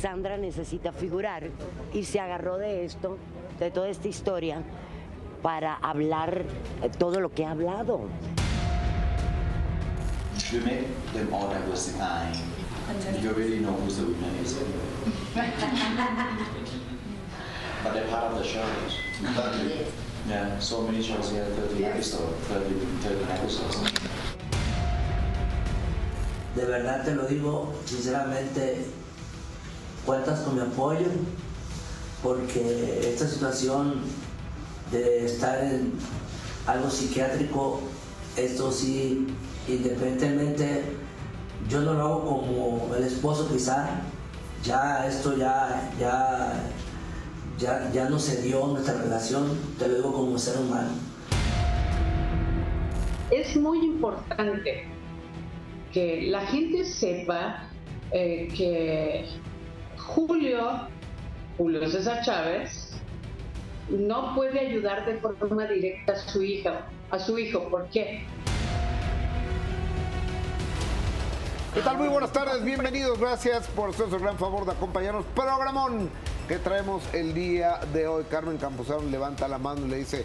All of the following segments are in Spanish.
Sandra necesita figurar y se agarró de esto, de toda esta historia, para hablar eh, todo lo que ha hablado. We make them all diversifying. You already know who the winner is. but they're part of the show. Yeah, so many shows here, 30 episodes, 30, 30 episodes. De verdad te lo digo, sinceramente, cuentas con mi apoyo, porque esta situación de estar en algo psiquiátrico, esto sí, independientemente, yo no lo hago como el esposo quizá, ya esto ya, ya, ya, ya no se dio nuestra relación, te lo digo como ser humano. Es muy importante que la gente sepa eh, que Julio, Julio César Chávez, no puede ayudar de forma directa a su hija, a su hijo. ¿Por qué? ¿Qué tal? Muy buenas tardes, bienvenidos, gracias por su gran favor de acompañarnos. Programón que traemos el día de hoy. Carmen Campuzano levanta la mano y le dice,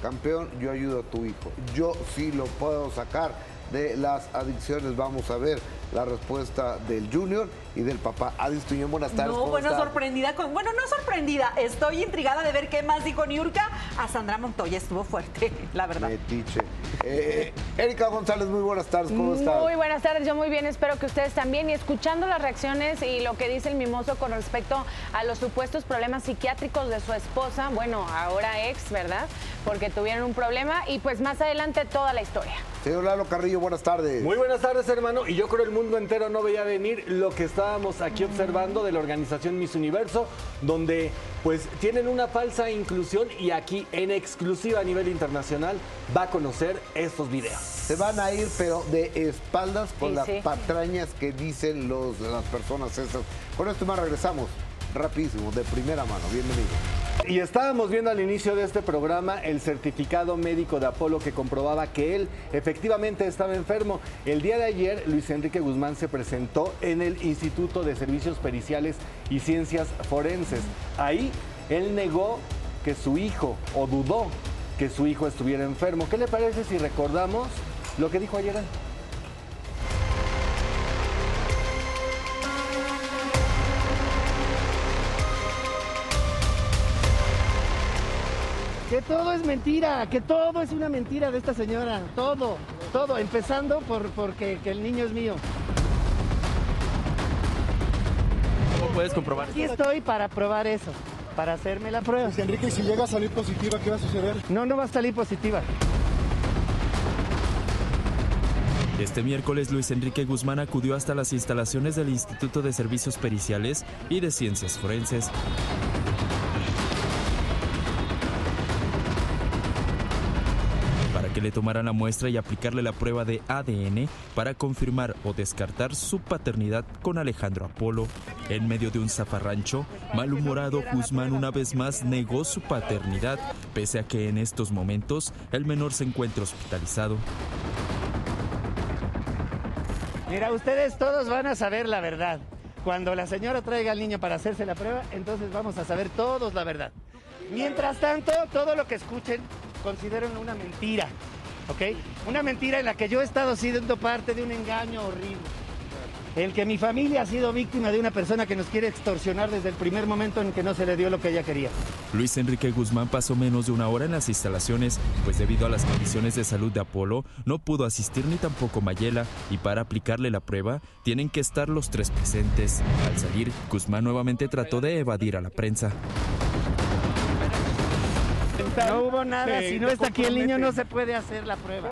campeón, yo ayudo a tu hijo. Yo sí lo puedo sacar de las adicciones. Vamos a ver la respuesta del Junior y del papá. Adis Tuñón, buenas tardes. No, bueno, sorprendida con. Bueno, no sorprendida. Estoy intrigada de ver qué más dijo Niurka. A Sandra Montoya estuvo fuerte, la verdad. Metiche. Eh, Erika González, muy buenas tardes. ¿Cómo estás? Muy buenas tardes, yo muy bien, espero que ustedes también. Y escuchando las reacciones y lo que dice el mimoso con respecto a los supuestos problemas psiquiátricos de su esposa, bueno, ahora ex, ¿verdad? Porque tuvieron un problema y pues más adelante toda la historia. Señor Lalo Carrillo, buenas tardes. Muy buenas tardes, hermano. Y yo creo el mundo entero no veía venir lo que estábamos aquí observando de la organización Miss Universo, donde pues tienen una falsa inclusión y aquí en exclusiva a nivel internacional va a conocer estos videos. Se van a ir, pero de espaldas con las patrañas que dicen los, las personas esas. Con esto más regresamos rapidísimo, de primera mano. Bienvenido. Y estábamos viendo al inicio de este programa el certificado médico de Apolo que comprobaba que él efectivamente estaba enfermo. El día de ayer, Luis Enrique Guzmán se presentó en el Instituto de Servicios Periciales y Ciencias Forenses. Ahí él negó que su hijo, o dudó que su hijo estuviera enfermo. ¿Qué le parece si recordamos lo que dijo ayer? Que todo es mentira, que todo es una mentira de esta señora, todo, todo, empezando por porque que el niño es mío. ¿Cómo puedes comprobar? Aquí estoy para probar eso, para hacerme la prueba. Si Enrique, si llega a salir positiva, ¿qué va a suceder? No, no va a salir positiva. Este miércoles Luis Enrique Guzmán acudió hasta las instalaciones del Instituto de Servicios Periciales y de Ciencias Forenses. Le tomaran la muestra y aplicarle la prueba de ADN para confirmar o descartar su paternidad con Alejandro Apolo. En medio de un zafarrancho, malhumorado Guzmán una vez más negó su paternidad, pese a que en estos momentos el menor se encuentra hospitalizado. Mira, ustedes todos van a saber la verdad. Cuando la señora traiga al niño para hacerse la prueba, entonces vamos a saber todos la verdad. Mientras tanto, todo lo que escuchen, consideren una mentira, ¿ok? Una mentira en la que yo he estado siendo parte de un engaño horrible. El que mi familia ha sido víctima de una persona que nos quiere extorsionar desde el primer momento en que no se le dio lo que ella quería. Luis Enrique Guzmán pasó menos de una hora en las instalaciones, pues debido a las condiciones de salud de Apolo, no pudo asistir ni tampoco Mayela, y para aplicarle la prueba, tienen que estar los tres presentes. Al salir, Guzmán nuevamente trató de evadir a la prensa. No hubo nada, si no está aquí el niño no se puede hacer la prueba.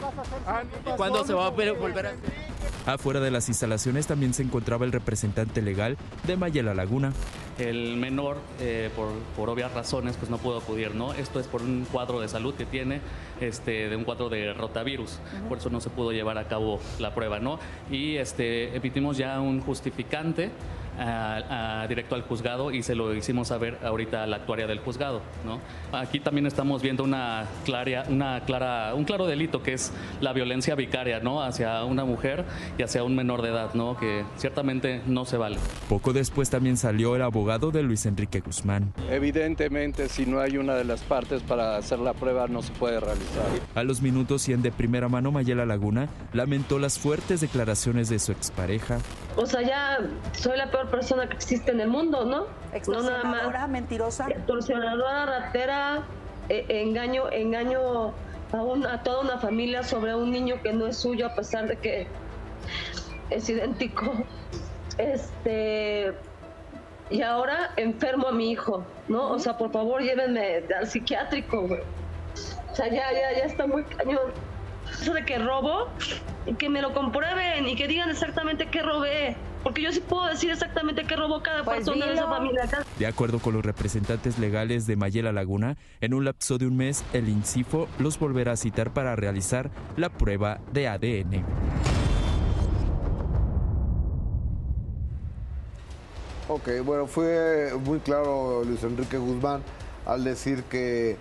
¿Cuándo se va a volver a hacer? Afuera de las instalaciones también se encontraba el representante legal de Mayela Laguna. El menor, eh, por, obvias razones, pues no pudo acudir, ¿no? Esto es por un cuadro de salud que tiene, este, de un cuadro de rotavirus, por eso no se pudo llevar a cabo la prueba, ¿no? Y este, emitimos ya un justificante a- a- directo al juzgado y se lo hicimos saber ahorita a la actuaria del juzgado. ¿no? Aquí también estamos viendo una clara, una clara, un claro delito que es la violencia vicaria ¿no? hacia una mujer y hacia un menor de edad, ¿no? que ciertamente no se vale. Poco después también salió el abogado de Luis Enrique Guzmán. Evidentemente, si no hay una de las partes para hacer la prueba, no se puede realizar. A los minutos y en de primera mano, Mayela Laguna lamentó las fuertes declaraciones de su expareja. O sea, ya soy la peor persona que existe en el mundo, ¿no? No nada más. Extorsionadora, mentirosa. Extorsionadora, ratera, eh, engaño, engaño a, un- a toda una familia sobre un niño que no es suyo a pesar de que es idéntico. Este y ahora enfermo a mi hijo, ¿no? O sea, por favor, llévenme al psiquiátrico, güey. O sea, ya, ya, ya está muy cañón. Eso de que robo, y que me lo comprueben y que digan exactamente qué robé. Porque yo sí puedo decir exactamente qué robó cada Pues persona de esa familia. De acuerdo con los representantes legales de Mayela Laguna, en un lapso de un mes, el INCIFO los volverá a citar para realizar la prueba de ADN. Ok, bueno, fue muy claro Luis Enrique Guzmán al decir que,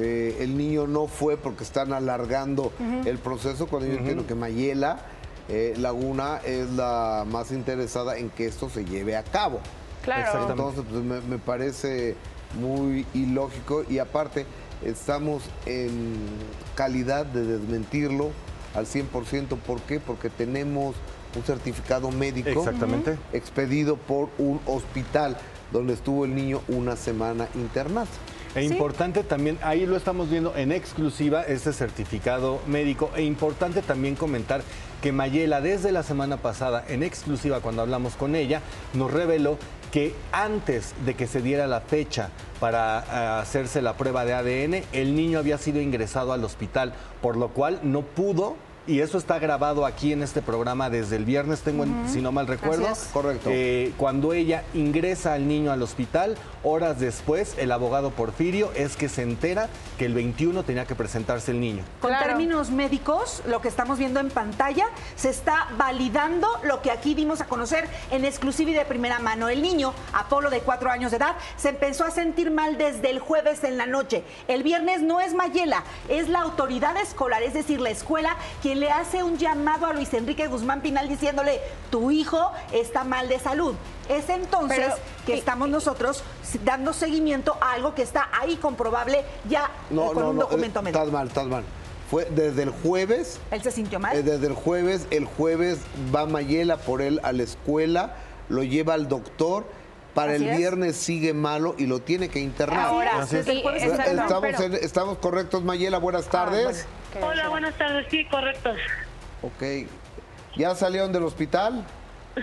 que el niño no fue porque están alargando el proceso, cuando yo entiendo que Mayela eh, Laguna es la más interesada en que esto se lleve a cabo. Claro. Entonces, pues, me, me parece muy ilógico y aparte estamos en calidad de desmentirlo al 100%. ¿Por qué? Porque tenemos un certificado médico Exactamente. expedido por un hospital donde estuvo el niño una semana internado. E importante también, ahí lo estamos viendo en exclusiva, este certificado médico. E importante también comentar que Mayela, desde la semana pasada, en exclusiva, cuando hablamos con ella, nos reveló que antes de que se diera la fecha para eh, hacerse la prueba de ADN, el niño había sido ingresado al hospital, por lo cual no pudo. Y eso está grabado aquí en este programa desde el viernes, tengo, en- Ujú. si no mal recuerdo. Correcto. Eh, cuando ella ingresa al niño al hospital, horas después, el abogado Porfirio es que se entera que el 21 tenía que presentarse el niño. Con términos médicos, lo que estamos viendo en pantalla, se está validando lo que aquí dimos a conocer en exclusiva y de primera mano. El niño, Apolo de cuatro años de edad, se empezó a sentir mal desde el jueves en la noche. El viernes no es Mayela, es la autoridad escolar, es decir, la escuela, quien le hace un llamado a Luis Enrique Guzmán Pinal diciéndole, tu hijo está mal de salud. Es entonces Pero, que estamos nosotros dando seguimiento a algo que está ahí comprobable ya eh, No, con no, un no, documento eh, médico. estás mal, estás mal. Fue desde el jueves, Él se sintió mal. eh, desde el jueves, el jueves va Mayela por él a la escuela, lo lleva al doctor, para Así el es. viernes sigue malo y lo tiene que internar. Ahora, Así es. desde el jueves está mal, estamos, pero- en- estamos correctos, Mayela, buenas Ah, tardes. Hola, buenas tardes. Sí, correcto. Ok. ¿Ya salieron del hospital?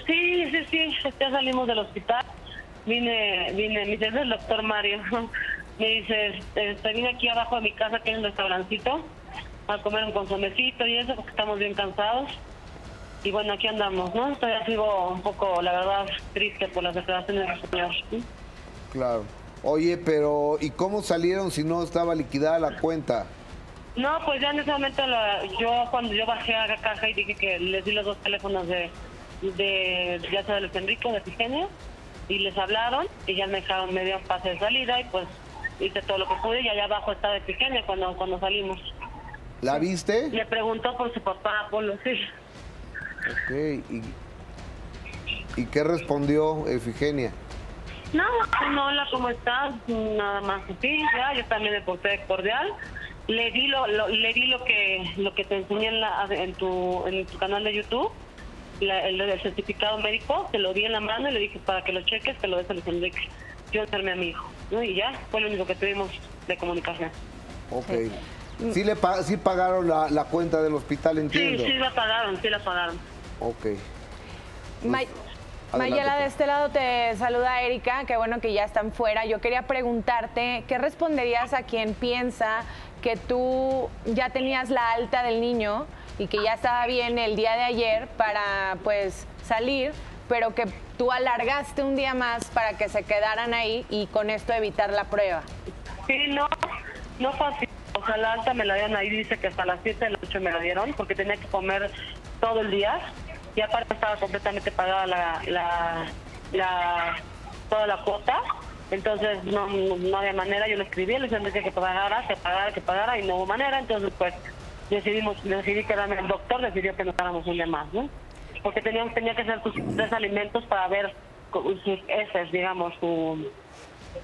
Sí, sí, sí. Ya salimos del hospital. Vine, vine, mi es el doctor Mario. Me dice, este, vine aquí abajo de mi casa, que es un restaurancito, a comer un consomecito y eso, porque estamos bien cansados. Y bueno, aquí andamos, ¿no? Todavía sigo un poco, la verdad, triste por las declaraciones del señor. Claro. Oye, pero ¿y cómo salieron si no estaba liquidada la cuenta? No, pues ya en ese momento la- yo cuando yo bajé a la caja y dije que les di los dos teléfonos de, de ya sea de Luis Enrique o de Efigenia y les hablaron y ya me dejaron me dieron pase de salida y pues hice todo lo que pude y allá abajo estaba Efigenia cuando cuando salimos. ¿La viste? Le preguntó por su papá Apolo, sí. Ok. ¿Y, y qué respondió Efigenia? No, no, hola, ¿cómo estás? Nada más así, ya, yo también me porté cordial. Le di lo, lo- le di lo que lo que te enseñé en, la, en tu en tu canal de YouTube, la- el, del certificado médico, te lo di en la mano y le dije para que lo cheques, que lo des a Luis Enrique. Yo enfermé a mi hijo, ¿no? Y ya, fue lo único que tuvimos de comunicación. Ok. Sí, le pa- sí pagaron la, la cuenta del hospital, Sí, entiendo. sí la pagaron, sí la pagaron. Ok. May- Adelante, Mayela, pues. de este lado te saluda Erika, qué bueno que ya están fuera. Yo quería preguntarte, ¿qué responderías a quien piensa que tú ya tenías la alta del niño y que ya estaba bien el día de ayer para pues salir, pero que tú alargaste un día más para que se quedaran ahí y con esto evitar la prueba? Sí, no, no fue así. O sea, la alta me la dieron ahí, dice que hasta las 7 de la noche me la dieron, porque tenía que comer todo el día. Y aparte estaba completamente pagada la, la, la toda la cuota. Entonces no, no había manera, yo le escribí, le dije que pagara, que pagara, que pagara y no hubo manera. Entonces pues decidimos, decidí quedarme el doctor, decidió que nos dáramos un día más, ¿no? Porque tenían, tenía que hacer sus tres alimentos para ver sus heces, digamos, su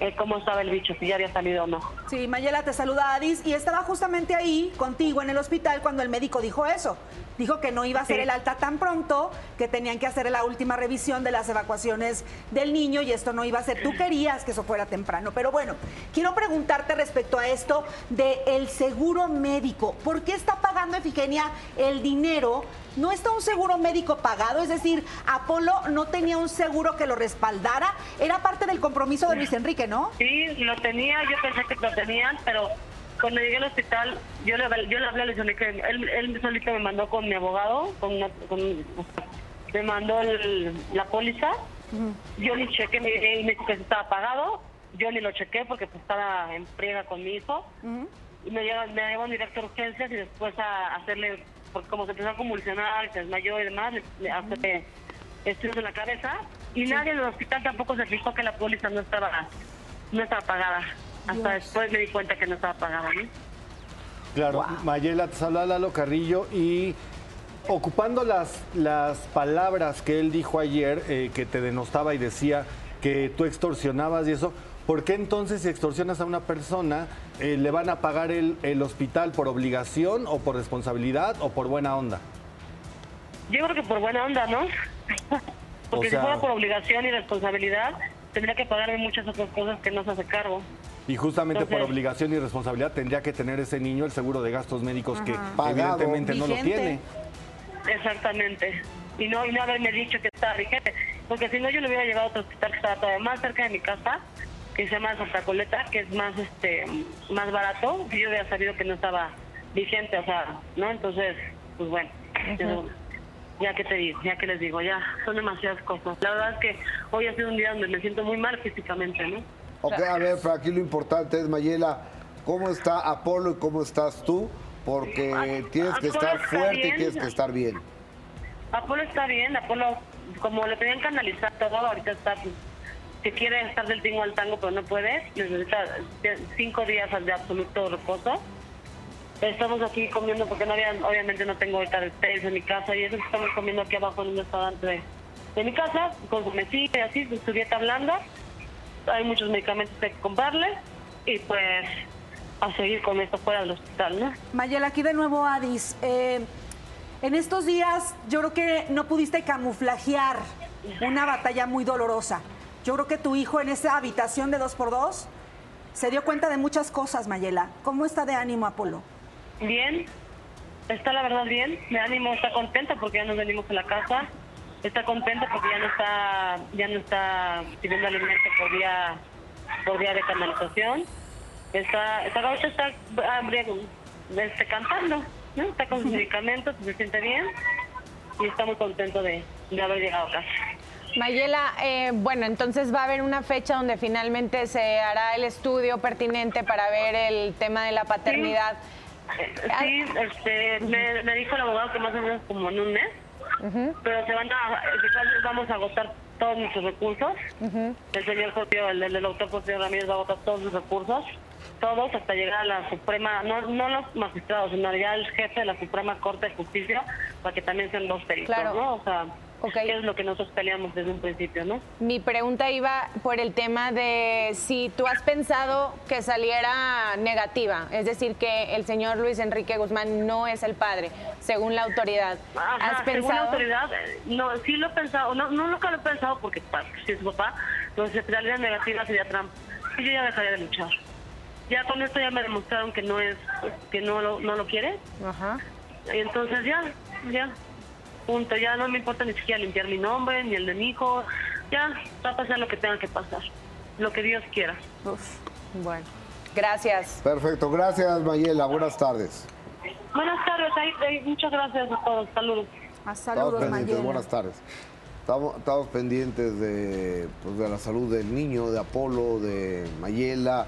eh, cómo estaba el bicho, si ya había salido o no. Sí, Mayela te saluda Adis y estaba justamente ahí contigo en el hospital cuando el médico dijo eso. Dijo que no iba a ser el alta tan pronto, que tenían que hacer la última revisión de las evacuaciones del niño y esto no iba a ser. Tú querías que eso fuera temprano. Pero bueno, quiero preguntarte respecto a esto del el seguro médico. ¿Por qué está pagando Efigenia el dinero ¿No está un seguro médico pagado? Es decir, Apolo no tenía un seguro que lo respaldara. Era parte del compromiso de Luis Enrique, ¿no? Sí, lo tenía, yo pensé que lo tenían, pero cuando llegué al hospital, yo le, yo le hablé a Luis él, él solito me mandó con mi abogado, con, me mandó la póliza, yo ni chequé, me, me dijo que estaba pagado, yo ni lo chequé porque pues estaba en friega con mi hijo, y me llevan, me llevan directo a urgencias y después a hacerle porque como se empezó a convulsionar, se desmayó y demás, hace estudios en la cabeza, y nadie en el hospital tampoco se fijó que la póliza no estaba, no estaba pagada. Hasta después me di cuenta que no estaba pagada, ¿no? Claro, Mayela, te saluda Lalo Carrillo y ocupando las, las palabras que él dijo ayer, eh, que te denostaba y decía que tú extorsionabas y eso, ¿por qué entonces si extorsionas a una persona eh, le van a pagar el, el, hospital por obligación o por responsabilidad o por buena onda? Yo creo que por buena onda, ¿no? Porque si fuera por obligación y responsabilidad, tendría que pagarme muchas otras cosas que no se hace cargo. Y justamente por obligación y responsabilidad tendría que tener ese niño el seguro de gastos médicos que evidentemente no lo tiene. Exactamente. Y no, y no haberme dicho que estaba vigente. Porque si no, yo lo hubiera llevado a otro hospital que estaba todavía más cerca de mi casa que se llama Santa Coleta, que es más este más barato, yo había sabido que no estaba vigente, o sea, ¿no? Entonces, pues bueno, ya que te digo, ya que les digo, ya son demasiadas cosas. La verdad es que hoy ha sido un día donde me siento muy mal físicamente, ¿no? Ok, a ver, pero aquí lo importante es, Mayela, ¿cómo está Apolo y cómo estás tú? Porque tienes que estar fuerte y tienes que estar bien. Apolo está bien, Apolo, como le tenían que analizar todo, ahorita está que quiere estar del tingo al tango, pero no puede, necesita cinco días de absoluto reposo. Estamos aquí comiendo porque no había, obviamente no tengo ahorita en mi casa y eso estamos comiendo aquí abajo en un restaurante de, de mi casa, con su mesita y así, su dieta blanda. Hay muchos medicamentos que hay que comprarle y pues a seguir con esto fuera del hospital, ¿no? Mayela, aquí de nuevo Adis. Eh, en estos días yo creo que no pudiste camuflajear una batalla muy dolorosa. Yo creo que tu hijo en esa habitación de dos por dos se dio cuenta de muchas cosas, Mayela. ¿Cómo está de ánimo Apolo? Bien, está la verdad bien. De ánimo está contenta porque ya nos venimos a la casa. Está contenta porque ya no está, ya no está pidiendo alimento por día, por día de canalización. Está, está, está este, cantando, ¿no? está con sus medicamentos, se siente bien y está muy contento de, de haber llegado a casa. Mayela, eh, bueno, entonces va a haber una fecha donde finalmente se hará el estudio pertinente para ver el tema de la paternidad. Sí, este, me, dijo el abogado que más o menos como en un mes, pero se van a, vamos a agotar todos nuestros recursos. El señor José, el, el doctor José Ramírez va a agotar todos sus recursos, todos hasta llegar a la Suprema, no, no los magistrados, sino ya el jefe de la Suprema Corte de Justicia, para que también sean dos peritos, ¿no? O sea, Okay. es lo que nosotros peleamos desde un principio, ¿no? Mi pregunta iba por el tema de si tú has pensado que saliera negativa, es decir, que el señor Luis Enrique Guzmán no es el padre, según la autoridad. ¿Has pensado? Según la autoridad, no, sí lo he pensado, no, no nunca lo he pensado porque si es su papá, entonces si saliera negativa sería Trump. Yo ya dejaría de luchar. Ya con esto ya me demostraron que no es, que no lo, no lo quiere. Ajá. Y entonces ya, ya, Punto, ya no me importa ni siquiera limpiar mi nombre, ni el de mi hijo. Ya va a pasar lo que tenga que pasar, lo que Dios quiera. Bueno, gracias. Perfecto, gracias Mayela, buenas tardes. Buenas tardes, muchas gracias a todos, saludos. A saludos, Mayela. Buenas tardes. Estamos, estamos pendientes de, pues, de la salud del niño, de Apolo, de Mayela.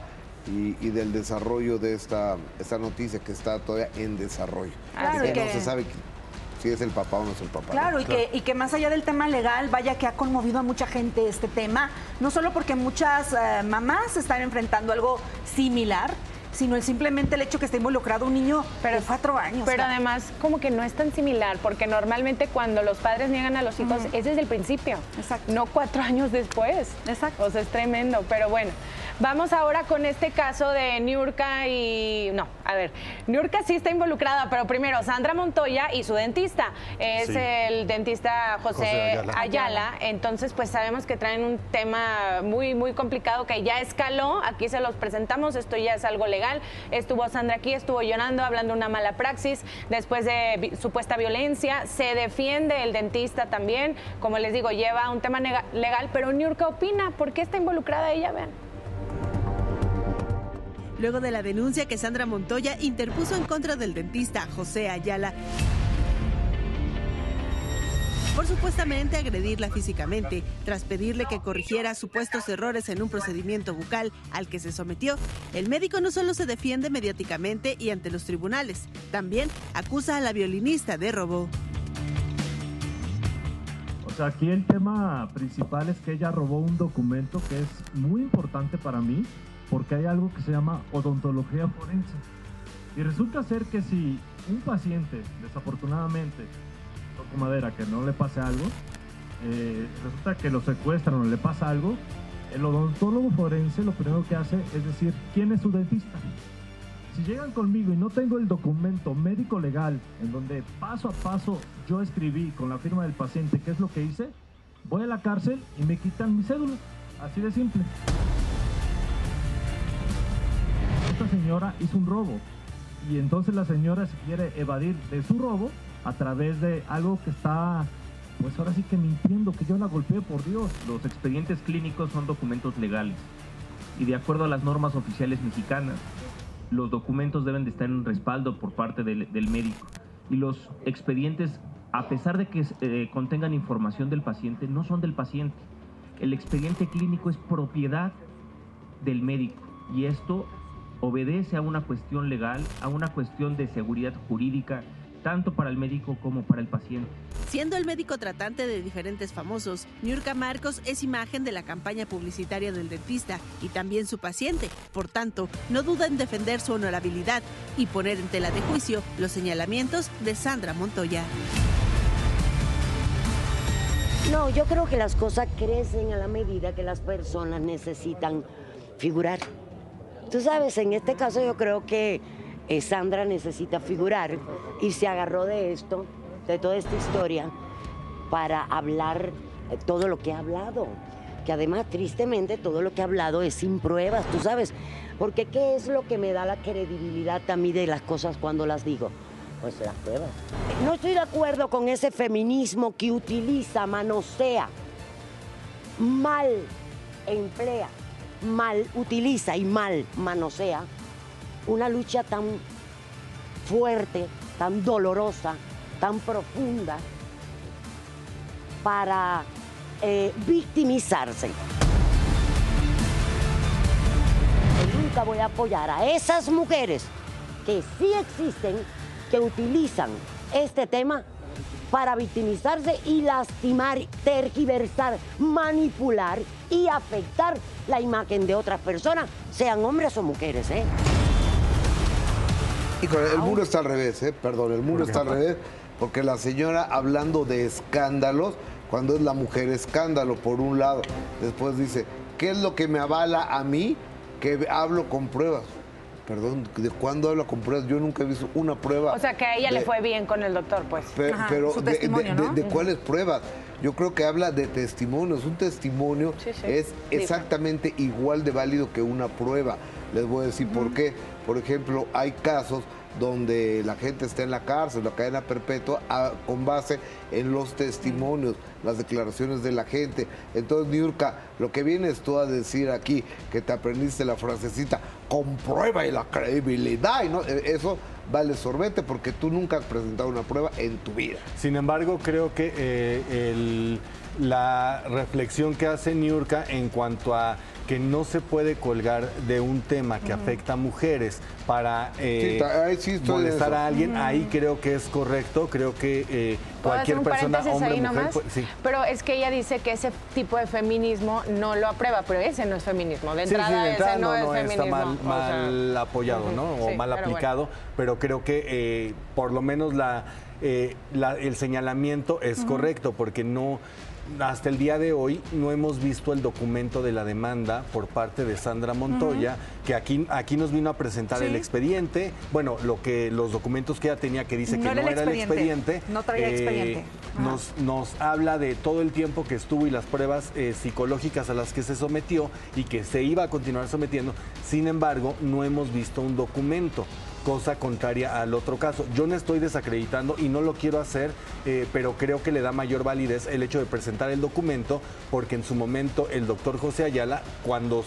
Y, y, del desarrollo de esta, esta noticia que está todavía en desarrollo. Claro, que no se sabe si es el papá o no es el papá. Claro, y, Que, y que más allá del tema legal, vaya que ha conmovido a mucha gente este tema, no solo porque muchas eh, mamás están enfrentando algo similar, sino el simplemente el hecho que esté involucrado un niño de cuatro años. Pero además, como que no es tan similar, porque normalmente cuando los padres niegan a los hijos es desde el principio, no cuatro años después. Exacto. O sea, es tremendo, pero bueno. Vamos ahora con este caso de Niurka y... No, a ver, Niurka sí está involucrada, pero primero Sandra Montoya y su dentista. Es Sí. el dentista José, José Ayala. Ayala. Entonces, pues sabemos que traen un tema muy, muy complicado que ya escaló. Aquí se los presentamos, esto ya es algo legal. Estuvo Sandra aquí, estuvo llorando, hablando de una mala praxis después de vi- supuesta violencia. Se defiende el dentista también. Como les digo, lleva un tema legal, pero Niurka opina. ¿Por qué está involucrada ella? Vean. Luego de la denuncia que Sandra Montoya interpuso en contra del dentista José Ayala por supuestamente agredirla físicamente, tras pedirle que corrigiera supuestos errores en un procedimiento bucal al que se sometió. El médico no solo se defiende mediáticamente y ante los tribunales, también acusa a la violinista de robo. O sea, aquí el tema principal es que ella robó un documento que es muy importante para mí porque hay algo que se llama odontología forense. Y resulta ser que si un paciente, desafortunadamente, toco madera, que no le pase algo, eh, resulta que lo secuestran o le pasa algo, el odontólogo forense lo primero que hace es decir, ¿quién es su dentista? Si llegan conmigo y no tengo el documento médico legal en donde paso a paso yo escribí con la firma del paciente qué es lo que hice, voy a la cárcel y me quitan mi cédula. Así de simple. Esta señora hizo un robo y entonces la señora se quiere evadir de su robo a través de algo que está, pues ahora sí que mintiendo, que yo la golpeé por Dios. Los expedientes clínicos son documentos legales y de acuerdo a las normas oficiales mexicanas, los documentos deben de estar en respaldo por parte del, del médico. Y los expedientes, a pesar de que eh, contengan información del paciente, no son del paciente. El expediente clínico es propiedad del médico y esto obedece a una cuestión legal, a una cuestión de seguridad jurídica, tanto para el médico como para el paciente. Siendo el médico tratante de diferentes famosos, Niurka Marcos es imagen de la campaña publicitaria del dentista y también su paciente. Por tanto, no duda en defender su honorabilidad y poner en tela de juicio los señalamientos de Sandra Montoya. No, yo creo que las cosas crecen a la medida que las personas necesitan figurar. Tú sabes, en este caso yo creo que eh, Sandra necesita figurar y se agarró de esto, de toda esta historia, para hablar eh, todo lo que ha hablado. Que además, tristemente, todo lo que ha hablado es sin pruebas, tú sabes. Porque ¿qué es lo que me da la credibilidad a mí de las cosas cuando las digo? Pues las pruebas. No estoy de acuerdo con ese feminismo que utiliza, manosea, mal emplea, mal utiliza y mal manosea una lucha tan fuerte, tan dolorosa, tan profunda para eh, victimizarse. Nunca voy a apoyar a esas mujeres que sí existen, que utilizan este tema para victimizarse y lastimar, tergiversar, manipular y afectar la imagen de otras personas, sean hombres o mujeres. ¿eh? Híjole, el muro está al revés, ¿eh? Perdón, el muro está al revés, porque la señora hablando de escándalos, cuando es la mujer escándalo, por un lado, después dice, ¿qué es lo que me avala a mí que hablo con pruebas? Perdón, ¿de cuándo habla con pruebas? Yo nunca he visto una prueba. O sea, que a ella de- le fue bien con el doctor, pues. Pe- Ajá, pero su de, de- testimonio, de- ¿no? de cuáles pruebas? Yo creo que habla de testimonios. Un testimonio Sí, sí. es exactamente igual de válido que una prueba. Les voy a decir por qué. Por ejemplo, hay casos donde la gente está en la cárcel, la cadena perpetua, a- con base en los testimonios, las declaraciones de la gente. Entonces, Niurka, lo que vienes tú a decir aquí, que te aprendiste la frasecita, comprueba y la credibilidad, y no, Eh, eso vale sorbete porque tú nunca has presentado una prueba en tu vida. Sin embargo, creo que eh, el, la reflexión que hace Niurka en cuanto a que no se puede colgar de un tema que afecta a mujeres para eh, Sí, ta- ahí sí estoy de molestar a alguien, ahí creo que es correcto, creo que eh, ¿Puedo hacer cualquier persona, hombre, ahí mujer, sí. Pero es que ella dice que ese tipo de feminismo no lo aprueba, pero ese no es feminismo. De Sí, sí, entrada, de entrada ese no, no, es no feminismo. está mal, o sea, mal apoyado, ¿no? O sí, mal pero aplicado, pero creo que eh, por lo menos la, eh, la- el señalamiento es correcto, porque no hasta el día de hoy no hemos visto el documento de la demanda por parte de Sandra Montoya, que aquí, aquí nos vino a presentar el expediente, bueno, lo que los documentos que ella tenía que dice No que era no el era el expediente, expediente. no traía expediente. Ajá. Nos, nos habla de todo el tiempo que estuvo y las pruebas eh, psicológicas a las que se sometió y que se iba a continuar sometiendo. Sin embargo, no hemos visto un documento cosa contraria al otro caso. Yo no estoy desacreditando y no lo quiero hacer, eh, pero creo que le da mayor validez el hecho de presentar el documento, porque en su momento el doctor José Ayala, cuando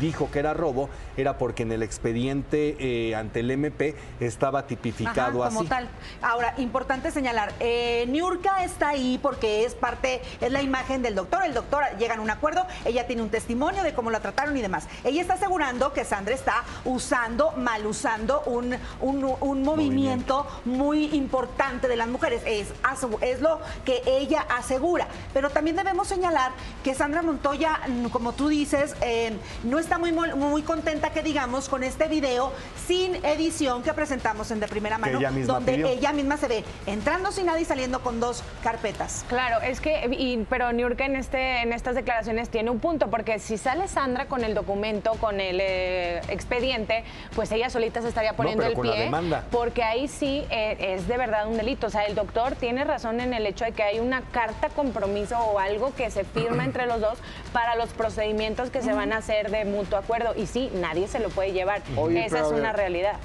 dijo que era robo, era porque en el expediente eh, ante el MP estaba tipificado Ajá, como así. tal. Ahora, importante señalar, eh, Niurka está ahí porque es parte, es la imagen del doctor. El doctor llega a un acuerdo, ella tiene un testimonio de cómo la trataron y demás. Ella está asegurando que Sandra está usando, mal usando un, un- un movimiento muy importante de las mujeres. Es, es lo que ella asegura. Pero también debemos señalar que Sandra Montoya, como tú dices, eh, no está muy, muy contenta que digamos con este video sin edición que presentamos en De Primera Mano, ella donde pidió. ella misma se ve entrando sin nada y saliendo con dos carpetas. Claro, es que, y- pero Niurka en, este, en estas declaraciones tiene un punto, porque si sale Sandra con el documento, con el eh, expediente, pues ella solita se estaría poniendo con la pie. demanda. Porque ahí sí eh, es de verdad un delito. O sea, el doctor tiene razón en el hecho de que hay una carta compromiso o algo que se firma entre los dos para los procedimientos que se van a hacer de mutuo acuerdo. Y sí, nadie se lo puede llevar. Oye, Esa es una realidad.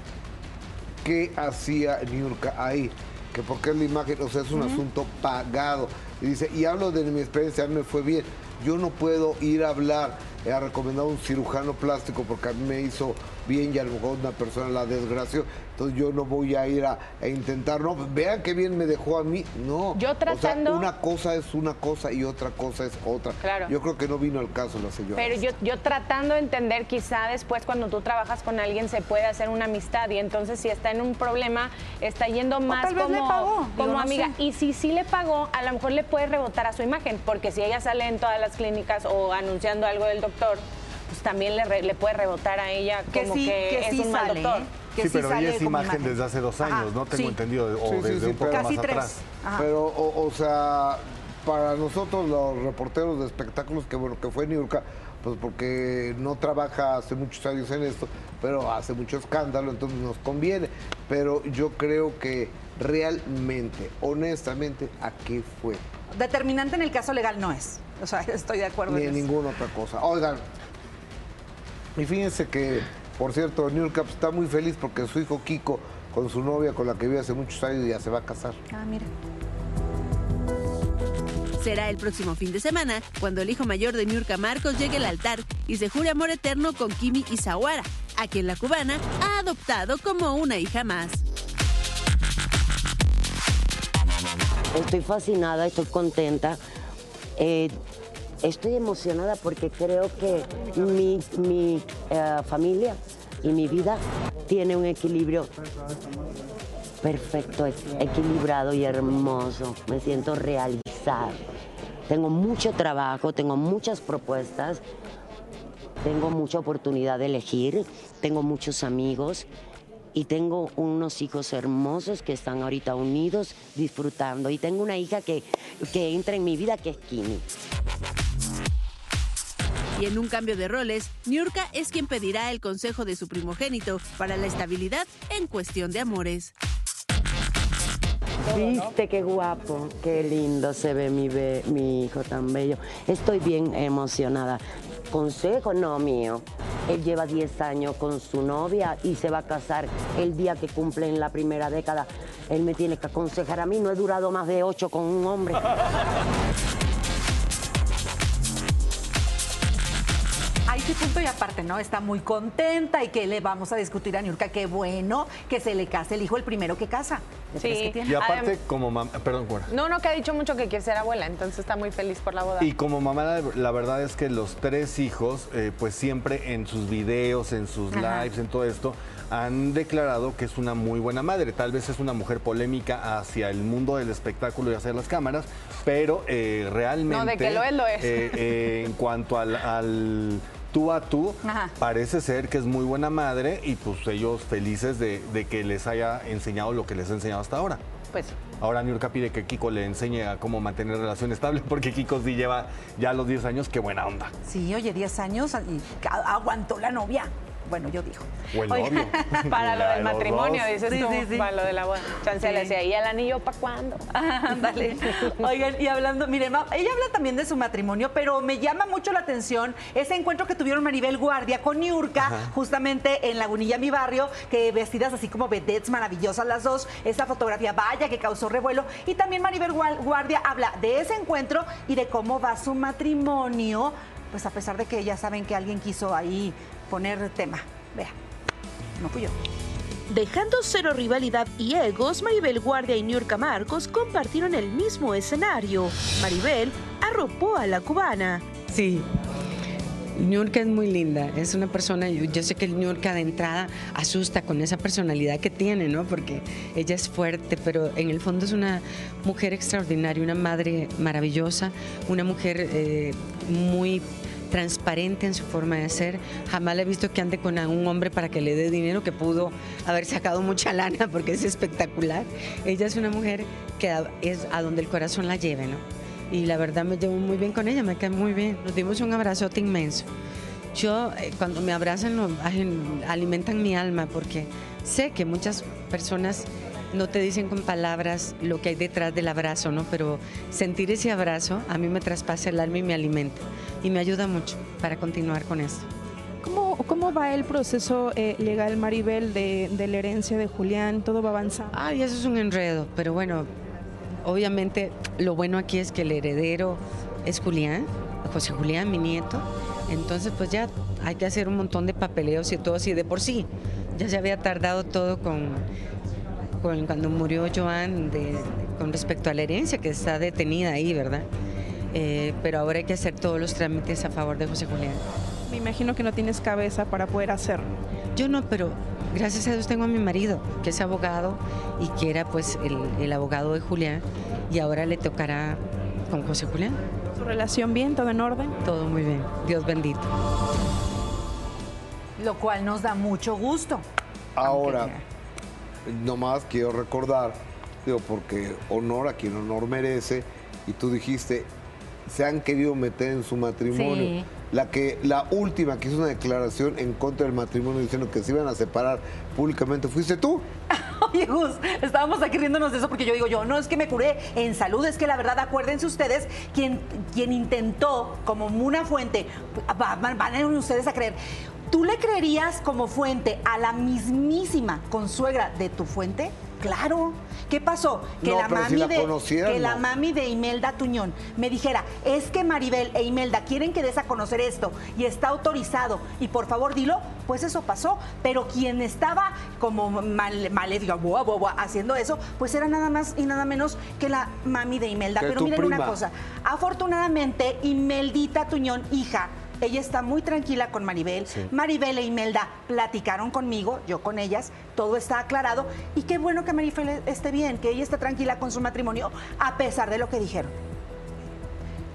¿Qué hacía Niurka ahí? Que porque es la imagen, o sea, es un asunto pagado. Y dice, y hablo de mi experiencia, a mí me fue bien. Yo no puedo ir a hablar, eh, a recomendar a un cirujano plástico porque a mí me hizo bien y a lo mejor una persona la desgració. Entonces yo no voy a ir a, a intentar, no, vean qué bien me dejó a mí. No. Yo O sea, tratando- una cosa es una cosa y otra cosa es otra. Claro. Yo creo que no vino al caso la señora. Pero yo, yo tratando de entender, quizá después cuando tú trabajas con alguien se puede hacer una amistad y entonces si está en un problema, está yendo más tal vez como, le pagó, como digo, no amiga. sé. Y si sí le pagó, a lo mejor le puede rebotar a su imagen, porque si ella sale en todas las clínicas o anunciando algo del doctor, pues también le, re- le puede rebotar a ella como Que sí, que es sí un mal sale, doctor. ¿eh? Que sí, sí pero ella es como imagen, imagen. desde hace dos Ajá, años, ¿no? Tengo sí. entendido, o desde sí, un poco pero- más Casi tres. atrás. Ajá. Pero, o, o sea, para nosotros los reporteros de espectáculos, que bueno, que fue Niurka, pues porque no trabaja hace muchos años en esto, pero hace mucho escándalo, entonces nos conviene. Pero yo creo que realmente, honestamente, ¿a qué fue? Determinante en el caso legal no es. O sea, estoy de acuerdo Ni en en eso. ninguna otra cosa. Oigan, y fíjense que, por cierto, Niurka pues, está muy feliz porque su hijo Kiko, con su novia, con la que vive hace muchos años, ya se va a casar. Ah, mira. Será el próximo fin de semana cuando el hijo mayor de Niurka Marcos llegue al altar y se jure amor eterno con Kimi Isawara, a quien la cubana ha adoptado como una hija más. Estoy fascinada, estoy contenta. Eh, estoy emocionada porque creo que mi, mi, eh, familia y mi vida tiene un equilibrio perfecto, equilibrado y hermoso. Me siento realizada. Tengo mucho trabajo, tengo muchas propuestas, tengo mucha oportunidad de elegir, tengo muchos amigos y tengo unos hijos hermosos que están ahorita unidos, disfrutando. Y tengo una hija que, que entra en mi vida que es Kimi. Y en un cambio de roles, Niurka es quien pedirá el consejo de su primogénito para la estabilidad en cuestión de amores. Viste qué guapo, qué lindo se ve mi, be- mi hijo tan bello. Estoy bien emocionada. Consejo no mío. Él lleva 10 años con su novia y se va a casar el día que cumple en la primera década. Él me tiene que aconsejar a mí. No he durado más de 8 con un hombre. Punto y aparte, ¿no? Está muy contenta y que le vamos a discutir a Niurka. Qué bueno que se le case el hijo el primero que casa. Sí. que tiene. Y aparte, Adem- como mamá, perdón, Cora. No, no, que ha dicho mucho que quiere ser abuela, entonces está muy feliz por la boda. Y como mamá, la, la verdad es que los tres hijos, eh, pues siempre en sus videos, en sus Ajá. lives, en todo esto, han declarado que es una muy buena madre. Tal vez es una mujer polémica hacia el mundo del espectáculo y hacia las cámaras, pero eh, realmente... No, de que lo es, lo es. eh, eh, en cuanto al, al tú a tú, Ajá. parece ser que es muy buena madre y pues ellos felices de, de que les haya enseñado lo que les ha enseñado hasta ahora. Pues Ahora Niurka pide que Kiko le enseñe a cómo mantener relación estable, porque Kiko sí lleva ya los 10 años, qué buena onda. Sí, oye, 10 años y aguantó la novia. Bueno, yo digo. O el novio. para lo del matrimonio, dices Sí, tú, sí, sí. para lo de la boda. Chance le Sí. decía, ¿y el anillo para cuándo? Ándale. Oigan, y hablando, miren, ma- ella habla también de su matrimonio, pero me llama mucho la atención ese encuentro que tuvieron Maribel Guardia con Niurka, justamente en Lagunilla, mi barrio, que vestidas así como vedettes maravillosas las dos. Esa fotografía, vaya, que causó revuelo. Y también Maribel Guardia habla de ese encuentro y de cómo va su matrimonio, pues a pesar de que ya saben que alguien quiso ahí poner tema. Vea, no fui yo. Dejando cero rivalidad y egos, Maribel Guardia y Niurka Marcos compartieron el mismo escenario. Maribel arropó a la cubana. Sí. Niurka es muy linda, es una persona, yo, yo sé que Niurka de entrada asusta con esa personalidad que tiene, ¿no? Porque ella es fuerte, pero en el fondo es una mujer extraordinaria, una madre maravillosa, una mujer eh, muy transparente en su forma de ser. Jamás la he visto que ande con un hombre para que le dé dinero, que pudo haber sacado mucha lana porque es espectacular. Ella es una mujer que es a donde el corazón la lleve, ¿no? y la verdad me llevo muy bien con ella, me cae muy bien. Nos dimos un abrazote inmenso. Yo, eh, cuando me abrazan, lo- alimentan mi alma porque sé que muchas personas no te dicen con palabras lo que hay detrás del abrazo, ¿no? Pero sentir ese abrazo a mí me traspasa el alma y me alimenta y me ayuda mucho para continuar con esto. ¿Cómo, cómo va el proceso eh, legal, Maribel, de, de la herencia de Julián? ¿Todo va avanzando? Ay, eso es un enredo, pero bueno, obviamente lo bueno aquí es que el heredero es Julián, José Julián, mi nieto. Entonces, pues ya hay que hacer un montón de papeleos y todo así de por sí. Ya se había tardado todo con, con cuando murió Joan de- con respecto a la herencia que está detenida ahí, ¿verdad? Eh, pero ahora hay que hacer todos los trámites a favor de José Julián. Me imagino que no tienes cabeza para poder hacerlo. Yo no, pero gracias a Dios tengo a mi marido, que es abogado y que era pues el, el abogado de Julián y ahora le tocará con José Julián. ¿Su relación bien? ¿Todo en orden? Todo muy bien, Dios bendito. Lo cual nos da mucho gusto. Ahora, nomás quiero recordar, digo, porque honor a quien honor merece, y tú dijiste, se han querido meter en su matrimonio. Sí. La que, la última que hizo una declaración en contra del matrimonio diciendo que se iban a separar públicamente, fuiste tú. Oye, Gus, estábamos aquí riéndonos de eso porque yo digo, yo no es que me curé en salud, es que la verdad, acuérdense ustedes, quien, quien intentó como una fuente, va- van, van a ir ustedes a creer, ¿tú le creerías como fuente a la mismísima consuegra de tu fuente? Claro. ¿Qué pasó? Que No, la si mami la de que la mami de Imelda Tuñón me dijera, es que Maribel e Imelda quieren que des a conocer esto y está autorizado y por favor dilo, pues eso pasó. Pero quien estaba como mal, mal digo, boa, boa, haciendo eso, pues era nada más y nada menos que la mami de Imelda. Que Pero miren una cosa, afortunadamente Imeldita Tuñón, hija, ella está muy tranquila con Maribel. Sí. Maribel e Imelda platicaron conmigo, yo con ellas, todo está aclarado. Y qué bueno que Maribel esté bien, que ella esté tranquila con su matrimonio, a pesar de lo que dijeron.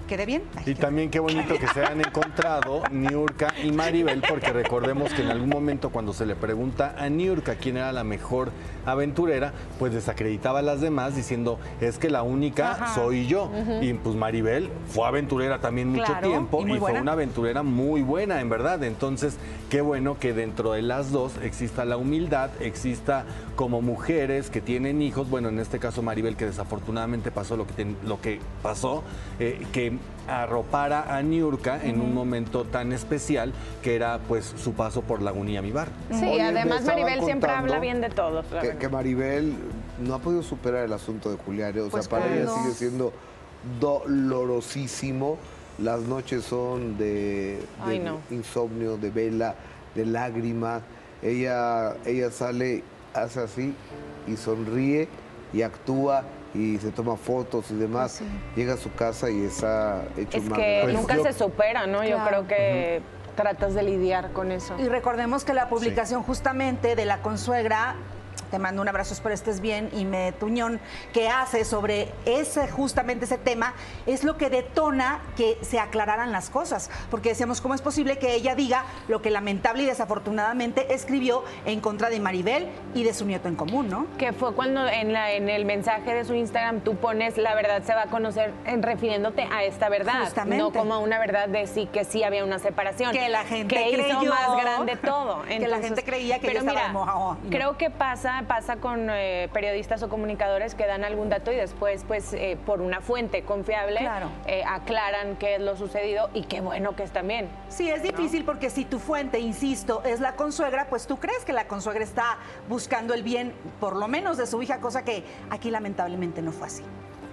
¿Quedé bien? Y también qué bonito que se han encontrado Niurka y Maribel, porque recordemos que en algún momento cuando se le pregunta a Niurka quién era la mejor aventurera, pues desacreditaba a las demás diciendo, es que la única Ajá. soy yo. Y pues Maribel fue aventurera también mucho Claro, tiempo y fue una aventurera muy buena, en verdad. Entonces, qué bueno que dentro de las dos exista la humildad, exista como mujeres que tienen hijos, bueno, en este caso Maribel, que desafortunadamente pasó lo que, ten- lo que pasó, eh, que arropara a Niurka en un momento tan especial que era pues su paso por Lagunilla Mi Bar. Sí, Oye, además Maribel siempre habla bien de todos. Que, Maribel no ha podido superar el asunto de Julián. ¿eh? O Pues sea, para claro. ella sigue siendo dolorosísimo. Las noches son de, de Ay, no. insomnio, de vela, de lágrimas. Ella, ella sale, hace así y sonríe y actúa y se toma fotos y demás. Llega a su casa y está hecho Es un que nunca Yo- se supera, ¿no? Yo creo que tratas de lidiar con eso. Y recordemos que la publicación justamente de la consuegra te mando un abrazo, espero estés bien, y me Tuñón, que hace sobre ese, justamente ese tema, es lo que detona que se aclararan las cosas. Porque decíamos, ¿cómo es posible que ella diga lo que lamentable y desafortunadamente escribió en contra de Maribel y de su nieto en común, ¿no? Que fue cuando en, la, en el mensaje de su Instagram tú pones la verdad se va a conocer en refiriéndote a esta verdad, Justamente. no como a una verdad de sí que sí había una separación. Que la gente que hizo creyó más grande todo. que la gente creía que pero ella estaba mira, mojado, y no. creo que pasa pasa con eh, periodistas o comunicadores que dan algún dato y después pues eh, por una fuente confiable Claro. eh, aclaran qué es lo sucedido y qué bueno que están bien. Sí, es difícil porque si tu fuente, insisto, es la consuegra, pues tú crees que la consuegra está buscando el bien, por lo menos de su hija, cosa que aquí lamentablemente no fue así.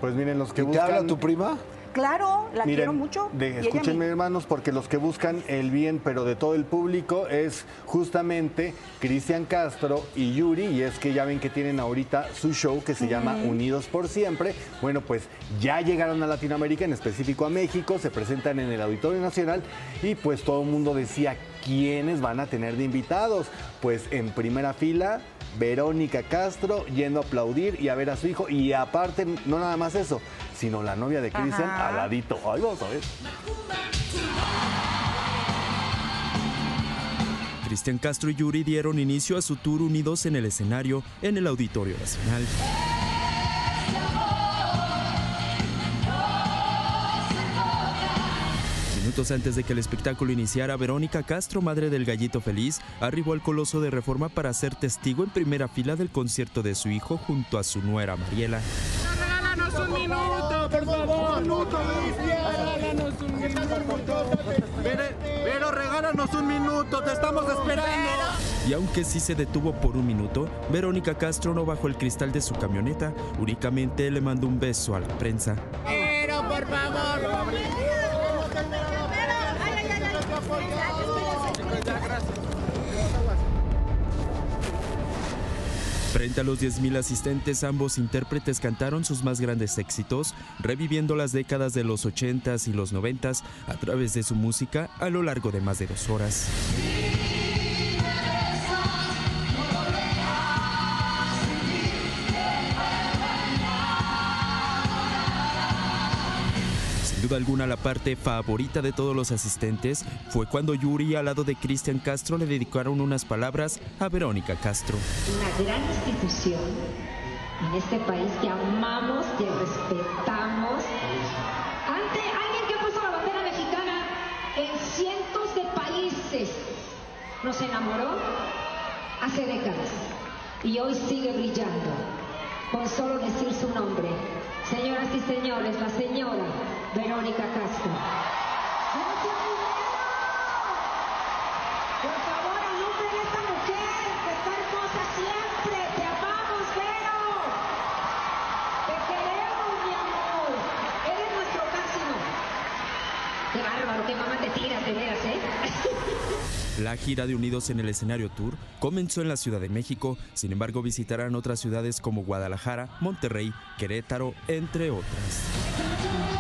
Pues miren, los que ¿Y te habla tu prima? Claro, la Miren, quiero mucho. de- escúchenme, me- hermanos, porque los que buscan el bien, pero de todo el público, es justamente Cristian Castro y Yuri, y es que ya ven que tienen ahorita su show que se llama. Unidos por Siempre. Bueno, pues ya llegaron a Latinoamérica, en específico a México, se presentan en el Auditorio Nacional y pues todo el mundo decía quiénes van a tener de invitados. Pues en primera fila, Verónica Castro yendo a aplaudir y a ver a su hijo. Y aparte, no nada más eso, sino la novia de Cristian al ladito. Ay, vamos a ver. Cristian Castro y Yuri dieron inicio a su tour unidos en el escenario en el Auditorio Nacional. Minutos antes de que el espectáculo iniciara, Verónica Castro, madre del gallito feliz, arribó al Coloso de Reforma para ser testigo en primera fila del concierto de su hijo junto a su nuera Mariela. Un minuto, por favor. Un minuto, Regálanos un minuto. Pero regálanos un minuto, te estamos esperando. Y aunque sí se detuvo por un minuto, Verónica Castro no bajó el cristal de su camioneta, únicamente le mandó un beso a la prensa. Pero, por favor. Frente a los 10.000 asistentes, ambos intérpretes cantaron sus más grandes éxitos, reviviendo las décadas de los 80s y los 90s a través de su música a lo largo de más de dos horas. Duda alguna, la parte favorita de todos los asistentes fue cuando Yuri al lado de Cristian Castro le dedicaron unas palabras a Verónica Castro. una gran institución en este país que amamos, que respetamos. Ante alguien que puso la bandera mexicana en cientos de países, nos enamoró hace décadas y hoy sigue brillando con solo decir su nombre. Señoras y señores, la señora Verónica Castro. Por favor, alumbren a esta mujer que está hermosa siempre. Te amamos, Vero. Te queremos, mi amor. Eres nuestro máximo. Qué bárbaro, qué mamá te tiras, de veras, ¿eh? La gira de Unidos en el escenario tour comenzó en la Ciudad de México, sin embargo visitarán otras ciudades como Guadalajara, Monterrey, Querétaro, entre otras.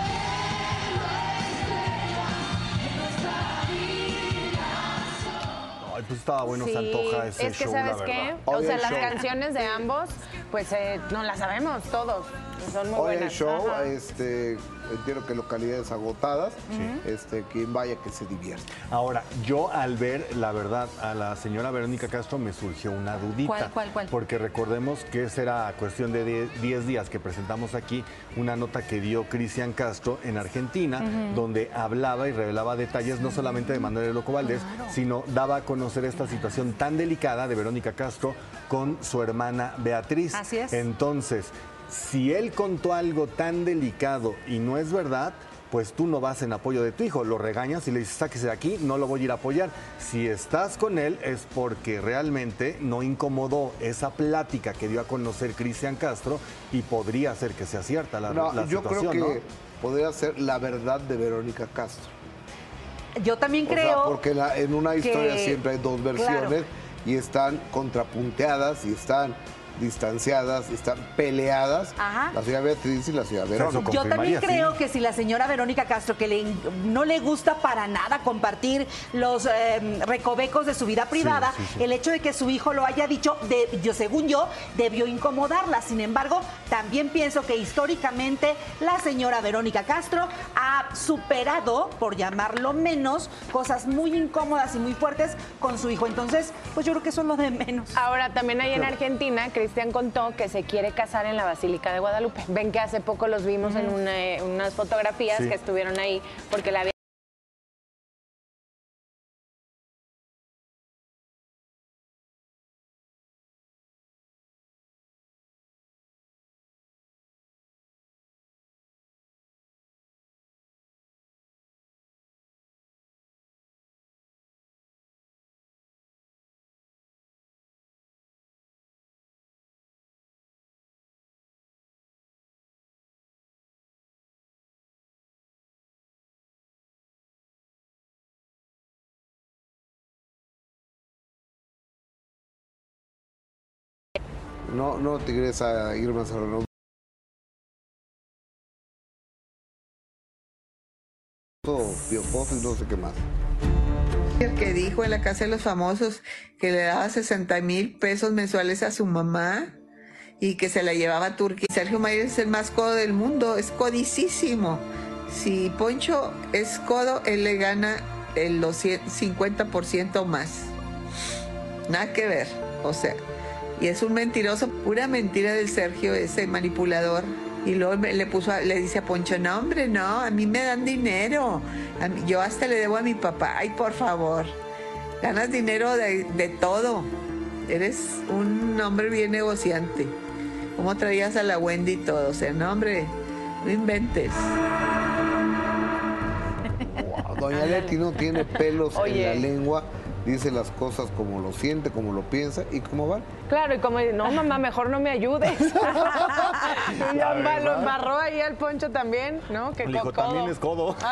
Pues estaba bueno, se Sí, antoja ese es que show, sabes la qué, o sea, las show. canciones de ambos, pues eh, no las sabemos todos, son muy Hoy buenas. show, Ajá. este, entiendo que localidades agotadas, este, quien vaya que se divierta. Ahora, yo al ver, la verdad, a la señora Verónica Castro me surgió una dudita. ¿Cuál, cuál, cuál? Porque recordemos que será cuestión de 10 10 días que presentamos aquí una nota que dio Cristian Castro en Argentina, donde hablaba y revelaba detalles no solamente de Manuel Loco Valdés, sino daba a conocer esta situación tan delicada de Verónica Castro con su hermana Beatriz. Así es. Entonces, si él contó algo tan delicado y no es verdad, pues tú no vas en apoyo de tu hijo, lo regañas y le dices, sáquese de aquí, no lo voy a ir a apoyar. Si estás con él es porque realmente no incomodó esa plática que dio a conocer Cristian Castro y podría ser que sea cierta la, No, la yo creo situación, que podría ser la verdad de Verónica Castro. Yo también O sea, creo. porque la- en una historia que- siempre hay dos versiones Claro. y están contrapunteadas y están distanciadas, están peleadas, Ajá. la señora Beatriz y la señora Verónica. Yo también creo que si la señora Verónica Castro, que le, no le gusta para nada compartir los eh, recovecos de su vida privada, sí, sí. el hecho de que su hijo lo haya dicho, de, yo, según yo, debió incomodarla. Sin embargo, también pienso que históricamente la señora Verónica Castro ha superado, por llamarlo menos, cosas muy incómodas y muy fuertes con su hijo. Entonces, pues yo creo que eso es lo de menos. Ahora, también ahí en Argentina, Cristian contó que se quiere casar en la Basílica de Guadalupe. Ven que hace poco los vimos en una- eh, unas fotografías Sí. que estuvieron ahí porque la había No, no, tigresa Irma Serrano. Piojoso y no sé qué más. El que dijo en la Casa de los Famosos que le daba 60 mil pesos mensuales a su mamá y que se la llevaba a Turquía. Sergio Mayer es el más codo del mundo, es codicísimo. Si Poncho es codo, él le gana el 50% o más. Nada que ver, o sea. Y es un mentiroso, pura mentira del Sergio, ese manipulador. Y luego me- le puso, a- le dice a Poncho, no hombre, no, a mí me dan dinero. A mí- yo hasta le debo a mi papá. Ay, por favor. Ganas dinero de, de todo. Eres un hombre bien negociante. ¿Cómo traías a la Wendy y todo? O sea, no, hombre, no inventes. Doña Leti no tiene pelos Oye. en la lengua, dice las cosas como lo siente, como lo piensa y como van. Claro, y como dice, no, mamá, mejor no me ayudes. y lo embarró ahí al poncho también, ¿no? Que Le dijo, también es codo.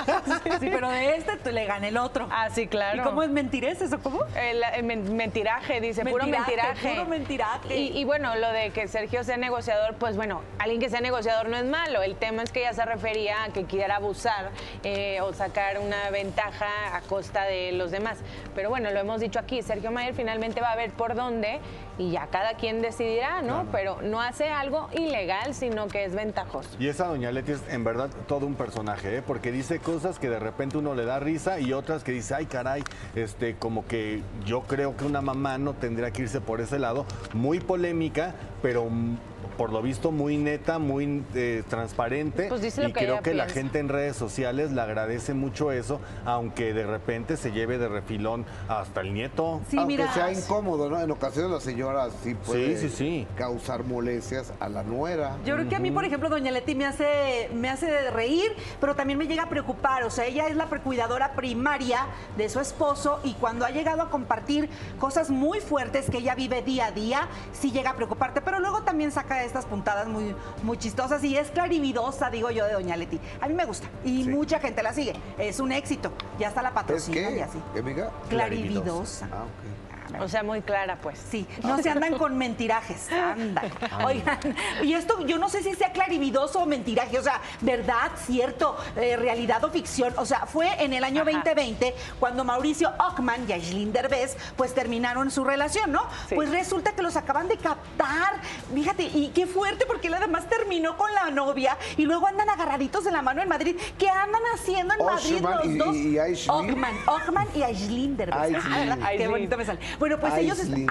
Sí, pero de este le gané el otro. Ah, sí, claro. ¿Y cómo es mentirés eso? ¿Cómo? El, el men- mentiraje, dice, puro Mentiraje, mentiraje. puro mentiraje. Y, y bueno, lo de que Sergio sea negociador, pues bueno, alguien que sea negociador no es malo. El tema es que ella se refería a que quiera abusar eh, o sacar una ventaja a costa de los demás. Pero bueno, lo hemos dicho aquí, Sergio Mayer finalmente va a ver por dónde y ya cada quien decidirá, ¿no? Pero no hace algo ilegal, sino que es ventajoso. Y esa doña Leti es en verdad todo un personaje, ¿eh? porque dice cosas que de repente uno le da risa y otras que dice, ay caray, este, como que yo creo que una mamá no tendría que irse por ese lado. Muy polémica, pero por lo visto muy neta, muy eh, transparente. Pues dice lo y que creo ella que la gente en redes sociales le agradece mucho eso, aunque de repente se lleve de refilón hasta el nieto. Aunque sea incómodo, ¿no? En ocasiones la señora sí puede sí, sí. causar molestias a la nuera. Yo creo que a mí, por ejemplo, doña Leti me hace, me hace reír, pero también me llega a preocupar. O sea, ella es la precuidadora primaria de su esposo y cuando ha llegado a compartir cosas muy fuertes que ella vive día a día, sí llega a preocuparte. Pero luego también saca estas puntadas muy, muy chistosas y es clarividosa, digo yo, de doña Leti. A mí me gusta y mucha gente la sigue. Es un éxito. Ya está la ¿Es patrocina qué? y así. ¿Qué, amiga? Clarividosa. Ah, ok. O sea, muy clara, pues. Sí, no se andan con mentirajes, anda. Oigan, y esto yo no sé si sea clarividoso o mentiraje, o sea, verdad, cierto, eh, realidad o ficción. O sea, fue en el año 2020 cuando Mauricio Ockman y Aislinn Derbez pues terminaron su relación, ¿no? Pues resulta que los acaban de captar. Fíjate, y qué fuerte porque él además terminó con la novia y luego andan agarraditos de la mano en Madrid. ¿Qué andan haciendo en Madrid Oshman los y- dos? y. Ockman, Ockman y Aislinn Derbez. Ah. Qué bonito me sale. Bueno, pues ellos. Aislinn.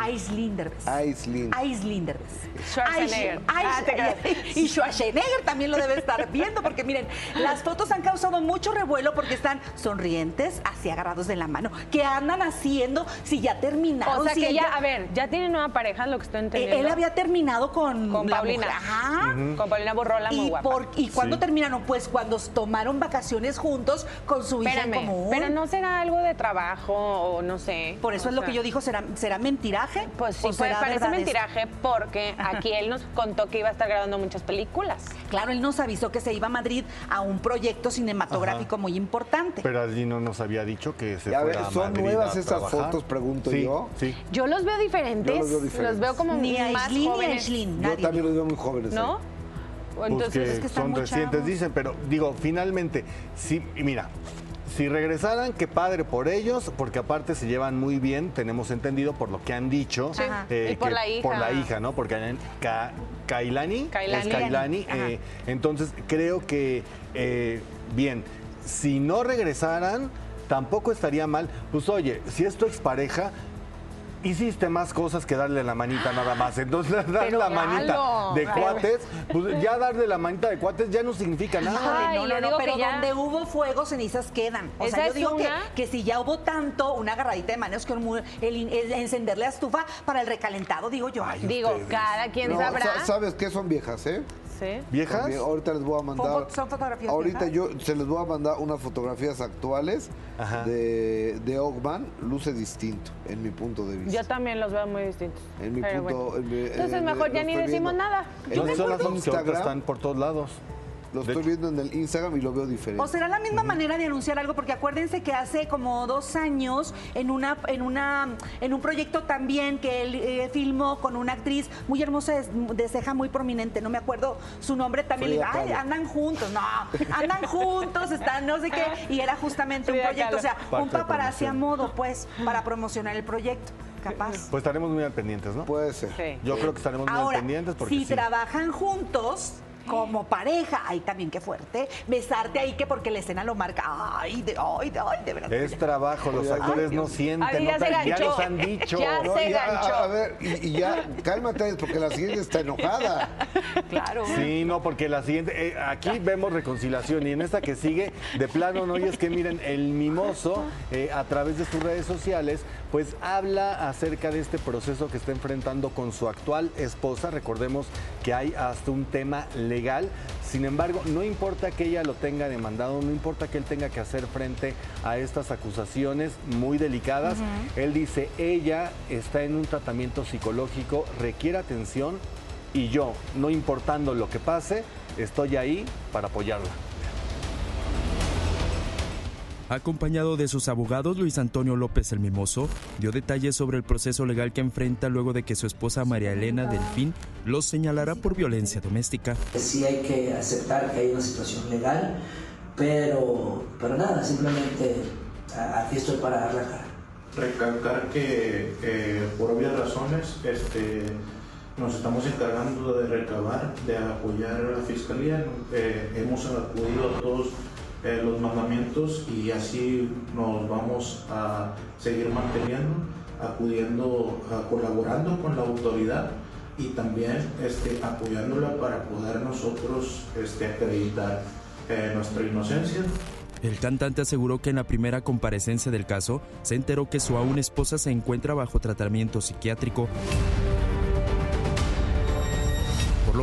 Aislinn Derbez. Schwarzenegger. Ah, y Schwarzenegger también lo debe estar viendo, porque miren, las fotos han causado mucho revuelo porque están sonrientes, así agarrados de la mano. ¿Qué andan haciendo si ya terminaron? O sea Si que ella- ya, a ver, ya tiene nueva pareja, lo que estoy eh, entendiendo. él había terminado con, Con la Paulina. mujer. Ajá. Con Paulina Borrola, muy ¿Y, guapa. por, ¿Y cuándo Sí. terminaron? Pues cuando tomaron vacaciones juntos con su hija en común. pero no será algo de trabajo o no sé. Por eso O es lo que yo digo, ¿Será, será mentiraje? Pues sí, ¿O será parece esto? mentiraje porque aquí él nos contó que iba a estar grabando muchas películas. Claro, él nos avisó que se iba a Madrid a un proyecto cinematográfico muy importante. Pero allí no nos había dicho que se A ver, fuera a ¿son Madrid nuevas a esas trabajar. fotos, pregunto Sí, yo? Sí. Yo los veo diferentes. Yo los veo diferentes. como Ni más Aislinn ni a jóvenes. Aislinn, Yo nadie. también los veo muy jóvenes. ¿No? Pues Entonces, que es que son muy recientes, chavos. dicen, pero digo, finalmente, sí, y mira, si regresaran, qué padre por ellos, porque aparte se llevan muy bien, tenemos entendido por lo que han dicho. Sí. Ajá. Y por que- la hija. Por la hija, ¿no? Porque Ka- Kailani, Kailani. es Kailani, eh, entonces creo que, eh, bien, si no regresaran, tampoco estaría mal. Pues oye, si es tu expareja, hiciste más cosas que darle la manita nada más. Entonces, darle Pero la manita de cuates, pues ya darle la manita de cuates ya no significa nada. No, Ay, no, no, digo pero que ya- donde hubo fuego, cenizas quedan. O sea, yo digo que, una. que si ya hubo tanto, una agarradita de manos con el, encenderle la estufa para el recalentado, digo yo. Digo, cada quien No, sabrá. sa- ¿Sabes qué son viejas, eh? ¿Viejas? Ahorita les voy a mandar. Son fo- son fotografías Ahorita viejas. yo se les voy a mandar unas fotografías actuales de, de Ogman. Luce distinto, en mi punto de vista. Yo también los veo muy distintos. En mi Pero punto. bueno. en mi- Entonces en- mejor ya ni decimos nada. En Entonces son las Instagram, están por todos lados. Lo estoy viendo en el Instagram y lo veo diferente. O será la misma manera de anunciar algo, porque acuérdense que hace como dos años, en una, en una, en un proyecto también que él eh, filmó con una actriz muy hermosa, de, de ceja muy prominente, no me acuerdo su nombre también. le Frida digo, Ay, Kahlo. andan juntos, no, andan juntos, están no sé qué, y era justamente un proyecto, o sea, un paparazzi a modo, pues, para promocionar el proyecto, capaz. Pues estaremos muy al pendientes, ¿no? Puede ser. Sí. Yo creo que estaremos muy al pendientes porque si sí. trabajan juntos como pareja, ay, también qué fuerte, besarte ahí que porque la escena lo marca, ay, de, ay, de, ay, de verdad. Es trabajo, los actores no sienten, Ay, ya no se ya nos han dicho. Ya No, se ya, ganchó. a, a ver, y, y ya, cálmate, porque la siguiente está enojada. Claro. Sí, no, porque la siguiente, eh, aquí vemos reconciliación y en esta que sigue, de plano, no, y es que miren, el mimoso eh, a través de sus redes sociales, pues habla acerca de este proceso que está enfrentando con su actual esposa. Recordemos que hay hasta un tema legal. Sin embargo, no importa que ella lo tenga demandado, no importa que él tenga que hacer frente a estas acusaciones muy delicadas. Él dice, ella está en un tratamiento psicológico, requiere atención y yo, no importando lo que pase, estoy ahí para apoyarla. Acompañado de sus abogados, Luis Antonio López el Mimoso dio detalles sobre el proceso legal que enfrenta luego de que su esposa María Elena Delfín lo señalará por violencia doméstica. Sí hay que aceptar que hay una situación legal, pero, pero nada, simplemente a- aquí estoy para dar la cara. Recalcar que eh, por obvias razones este, nos estamos encargando de recabar, de apoyar a la Fiscalía. Eh, hemos acudido a todos eh, los mandamientos y así nos vamos a seguir manteniendo, acudiendo, a- colaborando con la autoridad y también este, apoyándola para poder nosotros este, acreditar eh, nuestra inocencia. El cantante aseguró que en la primera comparecencia del caso se enteró que su aún esposa se encuentra bajo tratamiento psiquiátrico,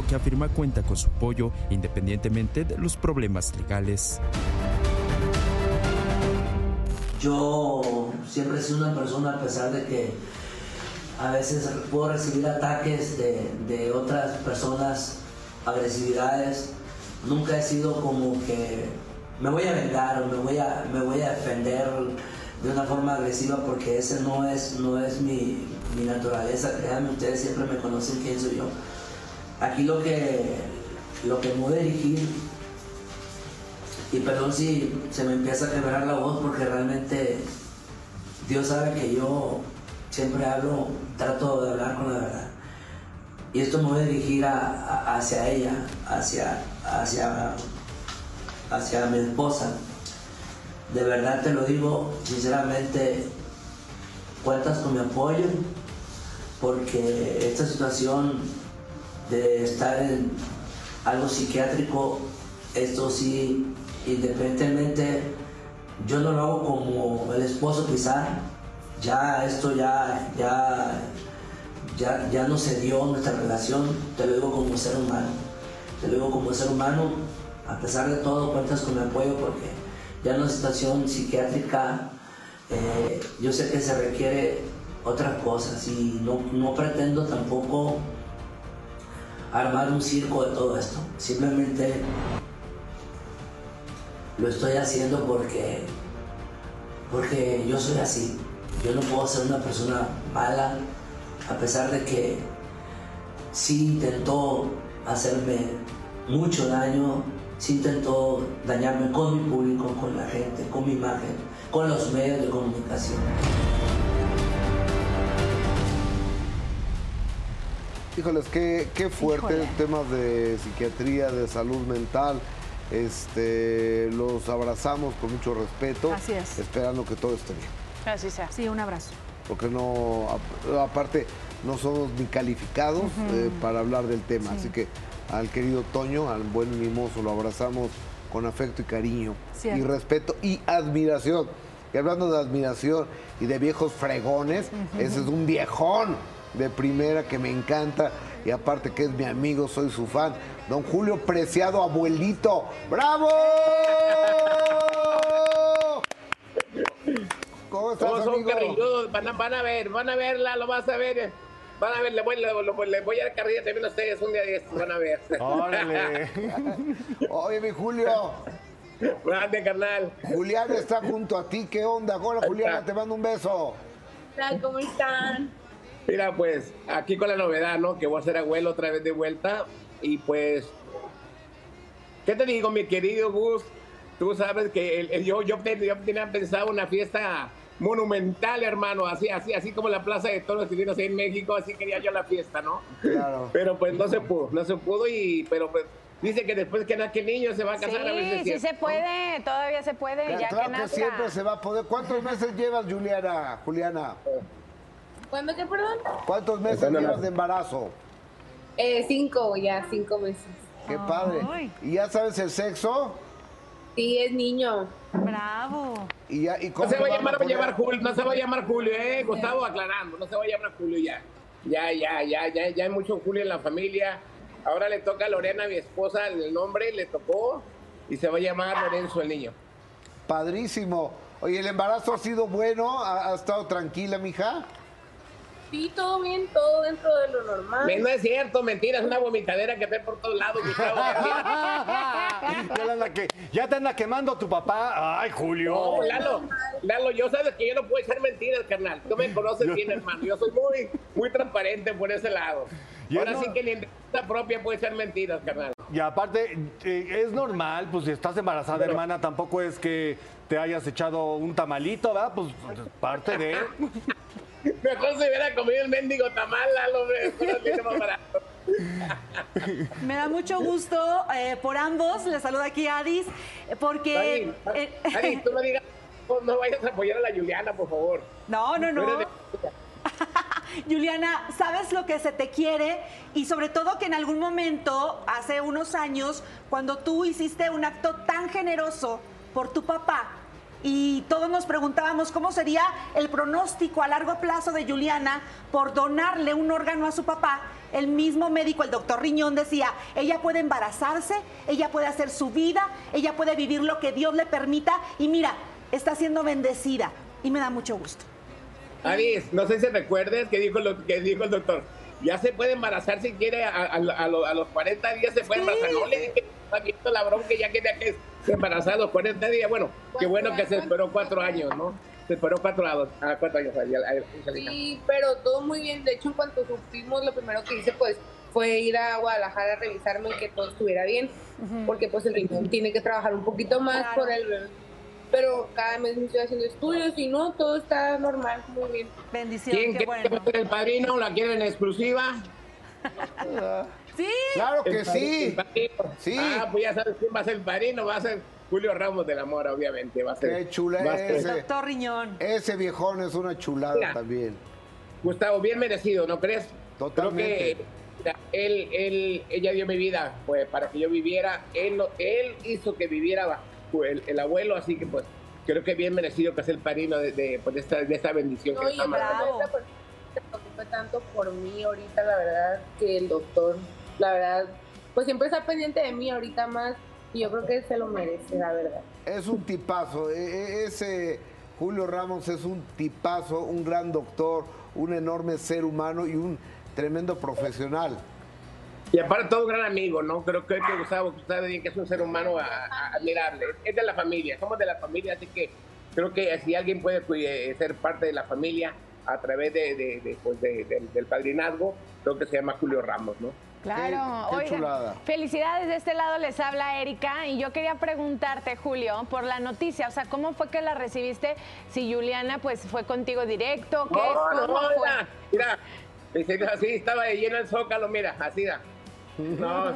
que afirma cuenta con su apoyo independientemente de los problemas legales. Yo siempre he sido una persona, a pesar de que a veces puedo recibir ataques de, de otras personas, agresividades, nunca he sido como que me voy a vengar o me voy a, me voy a defender de una forma agresiva porque ese no es, no es mi, mi naturaleza. Créanme, ustedes siempre me conocen quién soy yo. Aquí lo que, lo que a dirigir y perdón si se me empieza a quebrar la voz porque realmente Dios sabe que yo siempre hablo, trato de hablar con la verdad. Y esto me voy a dirigir hacia ella, hacia, hacia, hacia mi esposa. De verdad te lo digo, sinceramente, cuentas con mi apoyo porque esta situación de estar en algo psiquiátrico, esto sí, independientemente, yo no lo hago como el esposo quizá, ya esto ya, ya, ya, ya no se dio nuestra relación, te lo digo como ser humano, te lo digo como ser humano, a pesar de todo cuentas con mi apoyo porque ya en una situación psiquiátrica, eh, yo sé que se requiere otras cosas y no, no pretendo tampoco armar un circo de todo esto. Simplemente lo estoy haciendo porque, porque yo soy así. Yo no puedo ser una persona mala a pesar de que sí intentó hacerme mucho daño, sí intentó dañarme con mi público, con la gente, con mi imagen, con los medios de comunicación. Híjoles, qué, qué fuerte Híjole. temas de psiquiatría, de salud mental. Este, los abrazamos con mucho respeto, Así es. esperando que todo esté bien. Así sea. Sí, un abrazo. Porque no, aparte, no somos ni calificados eh, para hablar del tema. Sí. Así que al querido Toño, al buen mimoso, lo abrazamos con afecto y cariño, Cierto. y respeto y admiración. Y hablando de admiración y de viejos fregones, ese es un viejón de primera que me encanta y aparte que es mi amigo, soy su fan. Don Julio Preciado, abuelito. ¡Bravo! ¿Cómo estás, ¿Cómo son amigo? carrilludos? Van a, van a ver, van a verla, lo vas a ver. Van a ver, le voy, le, le- le voy a dar carrilla también a ustedes un día de estos, van a ver. Órale. Oye, mi Julio. Grande, carnal. Juliana está junto a ti. ¿Qué onda? Hola, Juliana, te mando un beso. tal? ¿Cómo están? Mira, pues, aquí con la novedad, ¿no? Que voy a ser abuelo otra vez de vuelta. Y pues, ¿qué te digo, mi querido Gus? Tú sabes que el- el- yo, yo, yo tenía pensado una fiesta monumental, hermano, así, así, así como la Plaza de Toros que en México, así quería yo la fiesta, ¿no? Claro. Pero pues no se pudo, no se pudo y, pero pues, dice que después que nace el niño se va a casar a veces. Sí, sí se puede, todavía se puede, Claro, ya claro que que siempre se va a poder. ¿Cuántos meses llevas, Juliana? Juliana, ¿Cuándo qué, perdón? ¿cuántos meses llevas de embarazo? Eh, cinco, ya, cinco meses. Qué padre. ¿Y ya sabes el sexo? Sí, es niño. Bravo. ¿Y, ya, y No cómo se va a llamar, va a poder- llamar Julio, no se va a llamar Julio, eh, Gustavo aclarando, no se va a llamar Julio ya. Ya, ya, ya, ya, ya hay mucho Julio en la familia. Ahora le toca a Lorena, mi esposa, el nombre le tocó y se va a llamar Lorenzo el niño. Padrísimo. Oye, ¿el embarazo ha sido bueno? ¿Ha, ha estado tranquila, mija? Sí, todo bien, todo dentro de lo normal. No es cierto, mentira, es una vomitadera que está por todos lados, Gustavo. Ya, te anda que- ya te anda quemando tu papá. Ay, Julio. No, Lalo, Lalo, yo sabes que yo no puedo echar mentiras, carnal. Tú me conoces bien, hermano. Yo soy muy, muy transparente por ese lado. Ahora no- sí que ni en defensa propia puede echar mentiras, carnal. Y aparte, eh, es normal, pues si estás embarazada, Pero- hermana, tampoco es que te hayas echado un tamalito, ¿verdad? Pues parte de... Mejor se hubiera comido el mendigo tamal, hombre. Más barato. Me da mucho gusto eh, por ambos. Les saluda aquí Adis, eh, porque... Eh, Adi, tú no digas, no, no vayas a apoyar a la Juliana, por favor. No, no, no. de- Juliana, sabes lo que se te quiere y sobre todo que en algún momento, hace unos años, cuando tú hiciste un acto tan generoso por tu papá y todos nos preguntábamos cómo sería el pronóstico a largo plazo de Juliana por donarle un órgano a su papá, el mismo médico, el doctor Riñón, decía, ella puede embarazarse, ella puede hacer su vida, ella puede vivir lo que Dios le permita y mira, está siendo bendecida y me da mucho gusto. Adis, no sé si recuerdes que dijo el doctor. Ya se puede embarazar si quiere, a, a- a lo- a los 40 días se puede embarazar. No le dije que está viendo la bronca que ya quería que se embarazara a los 40 días. Bueno, qué bueno que se esperó cuatro años, ¿no? Se esperó cuatro, años- a cuatro años. Sí, pero todo muy bien. De hecho, en cuanto supimos, lo primero que hice pues fue ir a Guadalajara a revisarme y que todo estuviera bien, porque pues el riñón tiene que trabajar un poquito más Claro. por el bebé. Pero cada mes me estoy haciendo estudios y no, todo está normal, muy bien. Bendición, ¿Quién quiere ser el padrino? ¿La quieren en exclusiva? Sí. Claro que sí. Sí. Ah, pues ya sabes quién va a ser el padrino. Va a ser Julio Ramos de la Mora, obviamente. Va a ser. Qué chula va a ser- ese. Doctor Riñón. Ese viejón es una chulada Mira. también. Gustavo, bien merecido, ¿no crees? Totalmente. Creo que mira, él, él, ella dio mi vida, pues, para que yo viviera. Él, lo- él hizo que viviera el, el abuelo, así que, pues, creo que bien merecido que sea el padrino de, de, pues, de esta, de esta bendición No, que y está esta persona se preocupa tanto por mí ahorita, la verdad, que el doctor, la verdad, pues siempre está pendiente de mí ahorita más y yo creo que se lo merece, la verdad. Es un tipazo. e- e- Ese Julio Ramos es un tipazo, un gran doctor, un enorme ser humano y un tremendo profesional. Y aparte todo un gran amigo, ¿no? Creo que Gustavo sabe bien que es un ser humano a- a- admirable. Es de la familia, somos de la familia, así que creo que si alguien puede eh, ser parte de la familia a través de, de- de, pues, de- del- del padrinazgo, creo que se llama Julio Ramos, ¿no? Claro, qué oigan, chulada. felicidades de este lado les habla Erika y yo quería preguntarte Julio por la noticia, o sea, ¿cómo fue que la recibiste? Si Juliana pues fue contigo directo, ¿qué? No, ¿Cómo no, fue? mira, mira. Así estaba lleno el zócalo, mira, así da. No,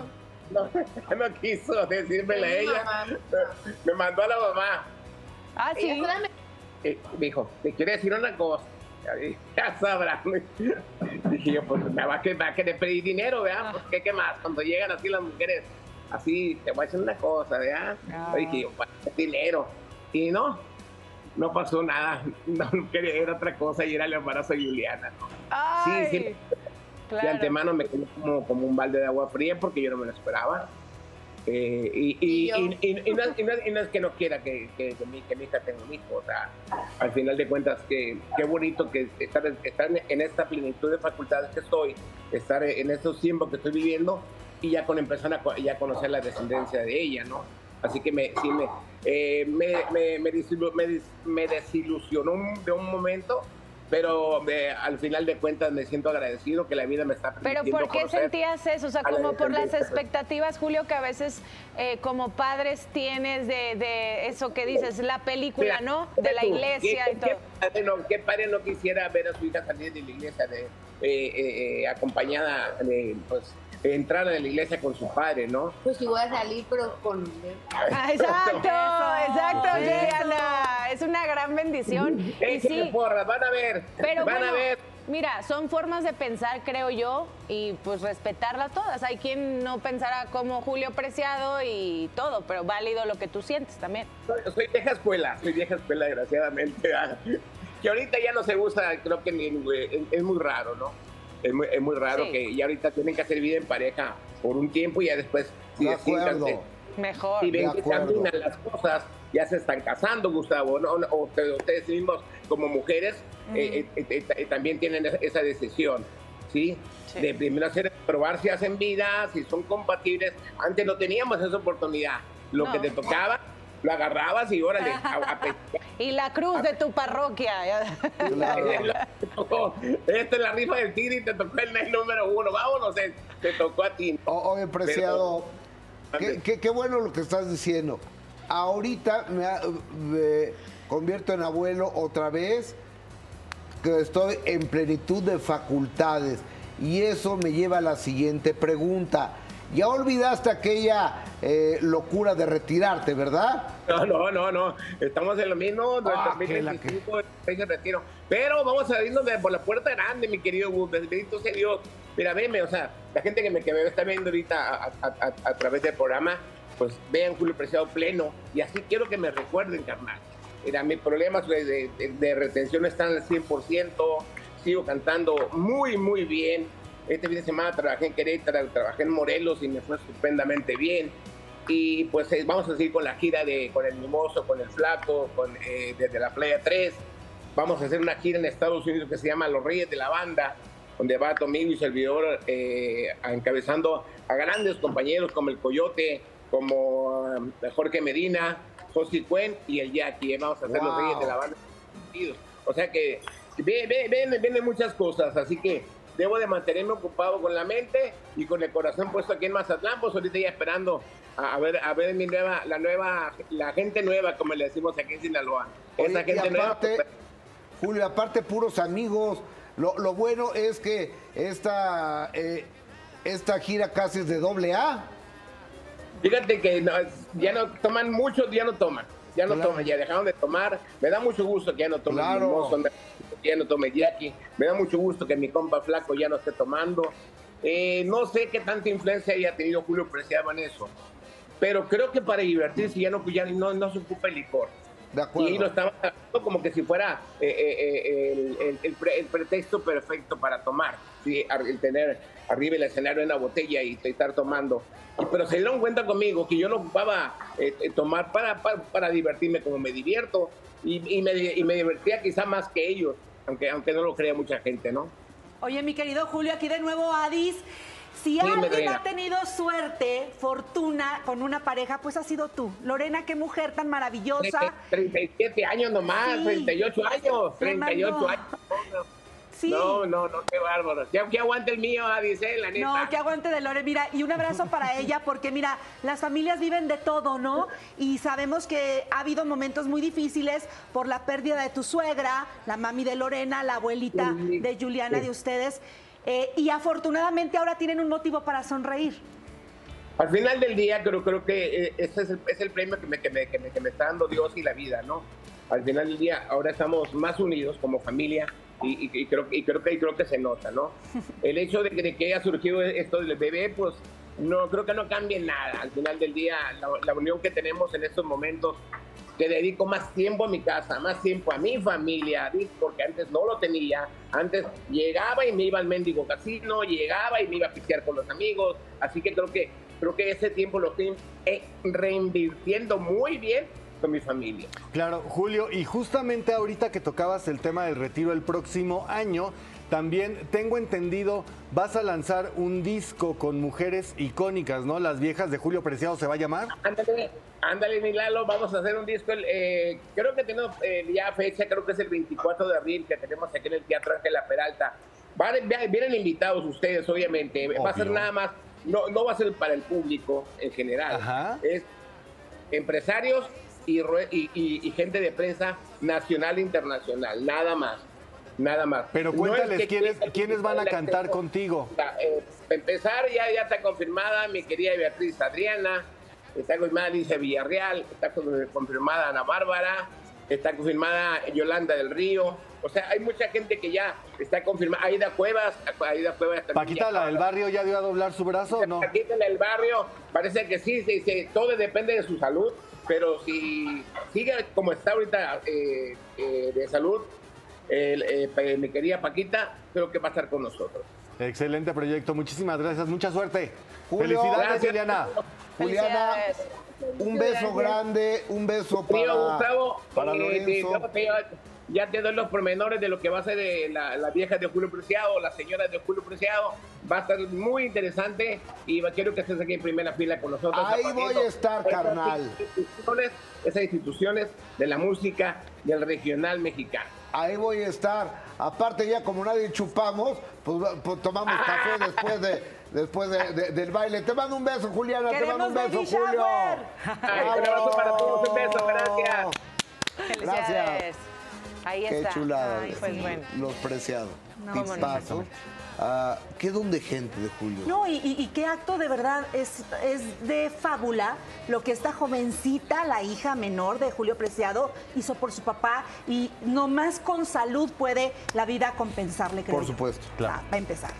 no, no quiso decírmela a ella. mamá. Me mandó a la mamá. Ah, sí. Eh, dijo, te quiere decir una cosa. Ya sabrán. Dije yo, pues me va a, que- va a querer pedir dinero, Ah. ¿verdad? Pues, ¿qué, ¿qué más? Cuando llegan así las mujeres, así, te voy a decir una cosa, ¿verdad? Ah. Dije yo, pues, dinero. Y no, no pasó nada. No, quería, era otra cosa y era el embarazo de Juliana. ¿no? Ay, Sí, sí. Claro. De antemano me quedé como, como un balde de agua fría porque yo no me lo esperaba. Eh, y, y, Y no, no y no es que no quiera que, que, que mi, que mi hija tenga un hijo. O sea, al final de cuentas, que, qué bonito que estar, estar en esta plenitud de facultades que estoy, estar en estos tiempos que estoy viviendo y ya con empezar a ya conocer la descendencia de ella, ¿no? Así que me, sí me, eh, me, me, me desilu- me dis- me desilusionó de un momento, pero eh, al final de cuentas me siento agradecido que la vida me está Pero permitiendo ¿por qué sentías eso? O sea, como por las expectativas, Julio, que a veces eh, como padres tienes de, de eso que dices, la película, ¿no? De la iglesia ¿qué- y todo. ¿qué padre, no, qué padre no quisiera ver a su hija salir de la iglesia, de, eh, eh, eh, acompañada, de, pues, entrar a la iglesia con su padre, ¿no? Pues sí voy a salir, pero con... Ah, exacto, exacto. Juliana. Es una gran bendición. Y sí, porras, van a ver, pero van bueno, a ver. mira, son formas de pensar, creo yo, y pues respetarlas todas. Hay quien no pensará como Julio Preciado y todo, pero válido lo que tú sientes también. Soy, soy vieja escuela, soy vieja escuela, desgraciadamente. Que ahorita ya no se usa, creo que ni, es, es muy raro, ¿no? Es muy, es muy raro Sí. que ya ahorita tienen que hacer vida en pareja por un tiempo y ya después, si De acuerdo. Mejor. si ven De que caminan las cosas, ya se están casando, Gustavo, ¿no? O ustedes, mismos como mujeres eh, eh, eh, eh, también tienen esa decisión, ¿sí? Sí. De primero hacer, probar si hacen vida, si son compatibles. Antes no teníamos esa oportunidad. Lo No. que te tocaba, lo agarrabas y órale, a, a Y la cruz de tu parroquia. Te. Esta es la rifa del tigre y te tocó el número uno. Vámonos, eh, te tocó a ti. O- Oye, Preciado, qué, qué- qué bueno lo que estás diciendo. Ahorita me, me convierto en abuelo otra vez, que estoy en plenitud de facultades. Y eso me lleva a la siguiente pregunta. Ya olvidaste aquella eh, locura de retirarte, ¿verdad? No, no, no, no. Estamos en lo mismo. Ah, Nuestro que la 2025 es el retiro. Pero vamos a irnos por la puerta grande, mi querido Gus. Bendito sea Dios. Mira, veme, o sea, la gente que me, que me está viendo ahorita a, a- a- a través del programa, pues vean Julio Preciado pleno. Y así quiero que me recuerden, carnal. Mira, mis problemas de, de- de retención están al 100%. Sigo cantando muy, muy bien. Este fin de semana trabajé en Querétaro, trabajé en Morelos y me fue estupendamente bien. Y pues eh, vamos a seguir con la gira de con el Mimoso, con el Flaco, con, eh, desde la Playa 3. Vamos a hacer una gira en Estados Unidos que se llama Los Reyes de la Banda, donde va conmigo y servidor eh, encabezando a grandes compañeros como el Coyote, como eh, Jorge Medina, José Cuen y el Jackie. eh, Vamos a hacer Los Wow. Reyes de la Banda. O sea que ven- vienen muchas cosas, así que debo de mantenerme ocupado con la mente y con el corazón puesto aquí en Mazatlán, pues ahorita ya esperando a, a ver a ver mi nueva, la nueva, la gente nueva, como le decimos aquí en Sinaloa. Esa Oye, gente nueva. aparte, pues, Julio, aparte puros amigos. Lo, lo bueno es que esta, eh, esta gira casi es de doble A. Fíjate que no, ya no toman muchos, ya no toman. Ya no Claro. toman, ya dejaron de tomar. Me da mucho gusto que ya no tomen Claro. Mimoso, que ya no tome Jackie. Me da mucho gusto que mi compa flaco ya no esté tomando. Eh, no sé qué tanta influencia haya tenido Julio Preciado en eso. Pero creo que para divertirse ya no, ya no, no se ocupa el licor. De acuerdo. Y lo estaba tratando como que si fuera eh, eh, eh, el, el- el pre- el pretexto perfecto para tomar. ¿sí? El tener arriba el escenario una botella y estar tomando. Y- pero se dieron cuenta conmigo que yo no ocupaba eh, eh, tomar para, para, para divertirme como me divierto. y, me, y me divertía quizá más que ellos, aunque, aunque no lo crea mucha gente, ¿no? Oye, mi querido Julio, aquí de nuevo Adis. Si alguien ha tenido suerte, fortuna con una pareja, pues ha sido tú. Lorena, qué mujer tan maravillosa. 37 años nomás, 38 años, 38 años. No, no, no, qué bárbaro. Que, aguante el mío, dice la neta. No, que aguante de Lore. Mira, y un abrazo para ella, porque mira, las familias viven de todo, ¿no? Y sabemos que ha habido momentos muy difíciles por la pérdida de tu suegra, la mami de Lorena, la abuelita de Juliana de ustedes. Eh, y afortunadamente ahora tienen un motivo para sonreír. Al final del día creo, creo que eh, ese es el, premio que me, que, me, que, me, está dando Dios y la vida, ¿no? Al final del día ahora estamos más unidos como familia y, creo, y creo, que, creo que se nota, ¿no? El hecho de, que haya surgido esto del bebé, pues no creo que no cambie nada. Al final del día, la, la unión que tenemos en estos momentos que dedico más tiempo a mi casa, más tiempo a mi familia, porque antes no lo tenía. Antes llegaba y me iba al mendigo casino, llegaba y me iba a pistear con los amigos. Así que creo que, creo que ese tiempo lo estoy eh, reinvirtiendo muy bien mi familia. Claro, Julio, y justamente ahorita que tocabas el tema del retiro el próximo año, también tengo entendido, vas a lanzar un disco con mujeres icónicas, ¿no? Las viejas de Julio Preciado se va a llamar. Ándale, ándale, Milalo, vamos a hacer un disco. Eh, creo que tenemos eh, ya fecha, creo que es el 24 de abril, que tenemos aquí en el Teatro La Peralta. vienen invitados ustedes, obviamente. Va a ser nada más, no, no va a ser para el público en general. Es empresarios y, y, y gente de prensa nacional e internacional, nada más. Nada más. Pero cuéntales quiénes, quiénes van a cantar contigo. Eh, empezar, ya, ya está confirmada mi querida Beatriz Adriana, está confirmada Alicia Villarreal, está confirmada Ana Bárbara, está confirmada Yolanda del Río. O sea, hay mucha gente que ya está confirmada. Aida Cuevas, Aida Cuevas Paquita, la del barrio, ya dio a doblar su brazo o no? Paquita, la del barrio, parece que sí, sí, sí, todo depende de su salud. Pero si sigue como está ahorita eh, eh, de salud, eh, mi querida Paquita, creo que va a estar con nosotros. Excelente proyecto, muchísimas gracias, mucha suerte. Felicidades, Juliana. Juliana, un beso grande, un beso para, Gustavo, para Lorenzo. Ya te doy los pormenores de lo que va a ser la, la, vieja de Julio Preciado, la señora de Julio Preciado. Va a estar muy interesante y quiero que estés aquí en primera fila con nosotros. Ahí voy a estar, carnal. esas instituciones de la música del regional mexicano ahí voy a estar. Aparte ya como nadie chupamos, pues, pues tomamos café después de después del baile. Te mando un beso, Juliana, te mando un beso, Julio. un abrazo para todos, un beso, gracias. Gracias. Ahí está. Qué chulada. pues bueno. Los preciados. No, Tipazo. Uh, qué don de gente de Julio. No, y, qué acto de verdad es, es de fábula lo que esta jovencita, la hija menor de Julio Preciado, hizo por su papá y nomás con salud puede la vida compensarle. Creo por supuesto, claro. Va a empezar.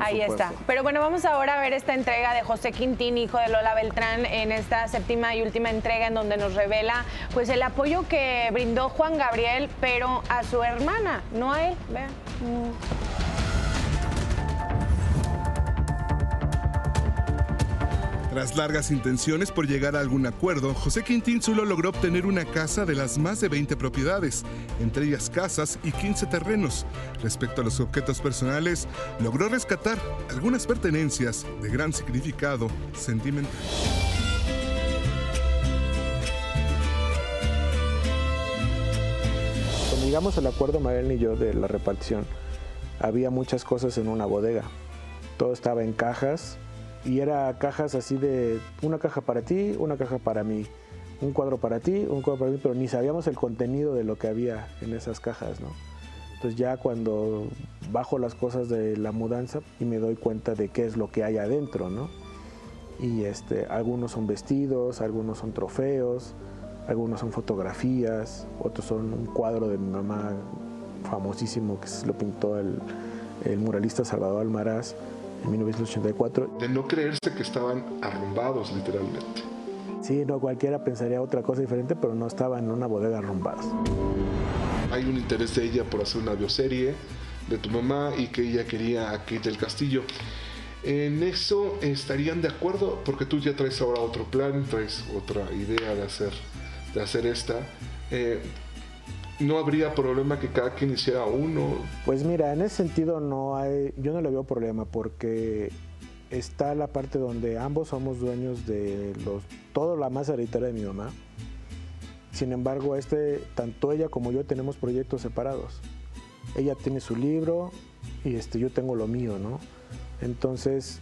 Ahí está. Pero bueno, vamos ahora a ver esta entrega de José Quintín, hijo de Lola Beltrán, en esta séptima y última entrega en donde nos revela pues el apoyo que brindó Juan Gabriel, pero a su hermana, no a él. Vean. Tras largas intenciones por llegar a algún acuerdo, José Quintín solo logró obtener una casa de las más de 20 propiedades, entre ellas casas y 15 terrenos. Respecto a los objetos personales, logró rescatar algunas pertenencias de gran significado sentimental. Cuando llegamos al acuerdo, Mariel y yo, de la repartición, había muchas cosas en una bodega. Todo estaba en cajas y era cajas así de una caja para ti, una caja para mí, un cuadro para ti, un cuadro para mí, pero ni sabíamos el contenido de lo que había en esas cajas, ¿no? Entonces ya cuando bajo las cosas de la mudanza y me doy cuenta de qué es lo que hay adentro, ¿no? Y este, algunos son vestidos, algunos son trofeos, algunos son fotografías, otros son un cuadro de mi mamá famosísimo que lo pintó el, el muralista Salvador Almaraz en 1984. De no creerse que estaban arrumbados literalmente. Sí, no, cualquiera pensaría otra cosa diferente, pero no estaban en una bodega arrumbados. Hay un interés de ella por hacer una bioserie de tu mamá y que ella quería a Kate del Castillo. En eso estarían de acuerdo porque tú ya traes ahora otro plan, traes otra idea de hacer, de hacer esta. Eh, no habría problema que cada quien hiciera uno. Pues mira, en ese sentido no hay, yo no le veo problema porque está la parte donde ambos somos dueños de los, todo la masa hereditaria de mi mamá. Sin embargo, este, tanto ella como yo tenemos proyectos separados. Ella tiene su libro y este, yo tengo lo mío, ¿no? Entonces,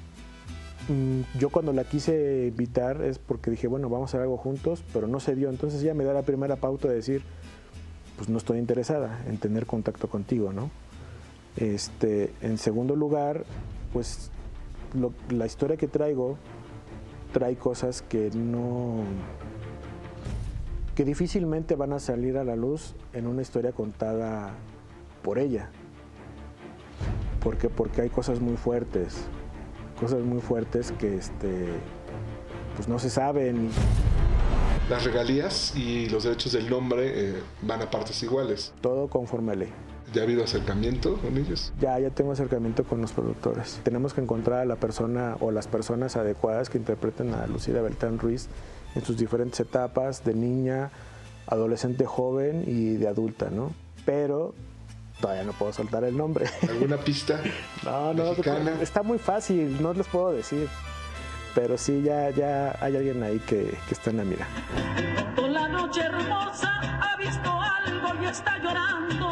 mm, yo cuando la quise invitar es porque dije, bueno, vamos a hacer algo juntos, pero no se dio. Entonces ella me da la primera pauta de decir, pues no estoy interesada en tener contacto contigo, ¿no? Este, en segundo lugar, pues la historia que traigo trae cosas que no que difícilmente van a salir a la luz en una historia contada por ella. Porque porque hay cosas muy fuertes, cosas muy fuertes que este pues no se saben. Las regalías y los derechos del nombre eh, van a partes iguales. Todo conforme a ley. ¿Ya ha habido acercamiento con ellos? Ya, ya tengo acercamiento con los productores. Tenemos que encontrar a la persona o las personas adecuadas que interpreten a Lucida Beltrán Ruiz en sus diferentes etapas, de niña, adolescente joven y de adulta, ¿no? Pero todavía no puedo soltar el nombre. ¿Alguna pista? No, no, mexicana? está muy fácil, no les puedo decir. Pero sí, ya, ya hay alguien ahí que, que está en la mira. Toda la noche hermosa ha visto algo y está llorando.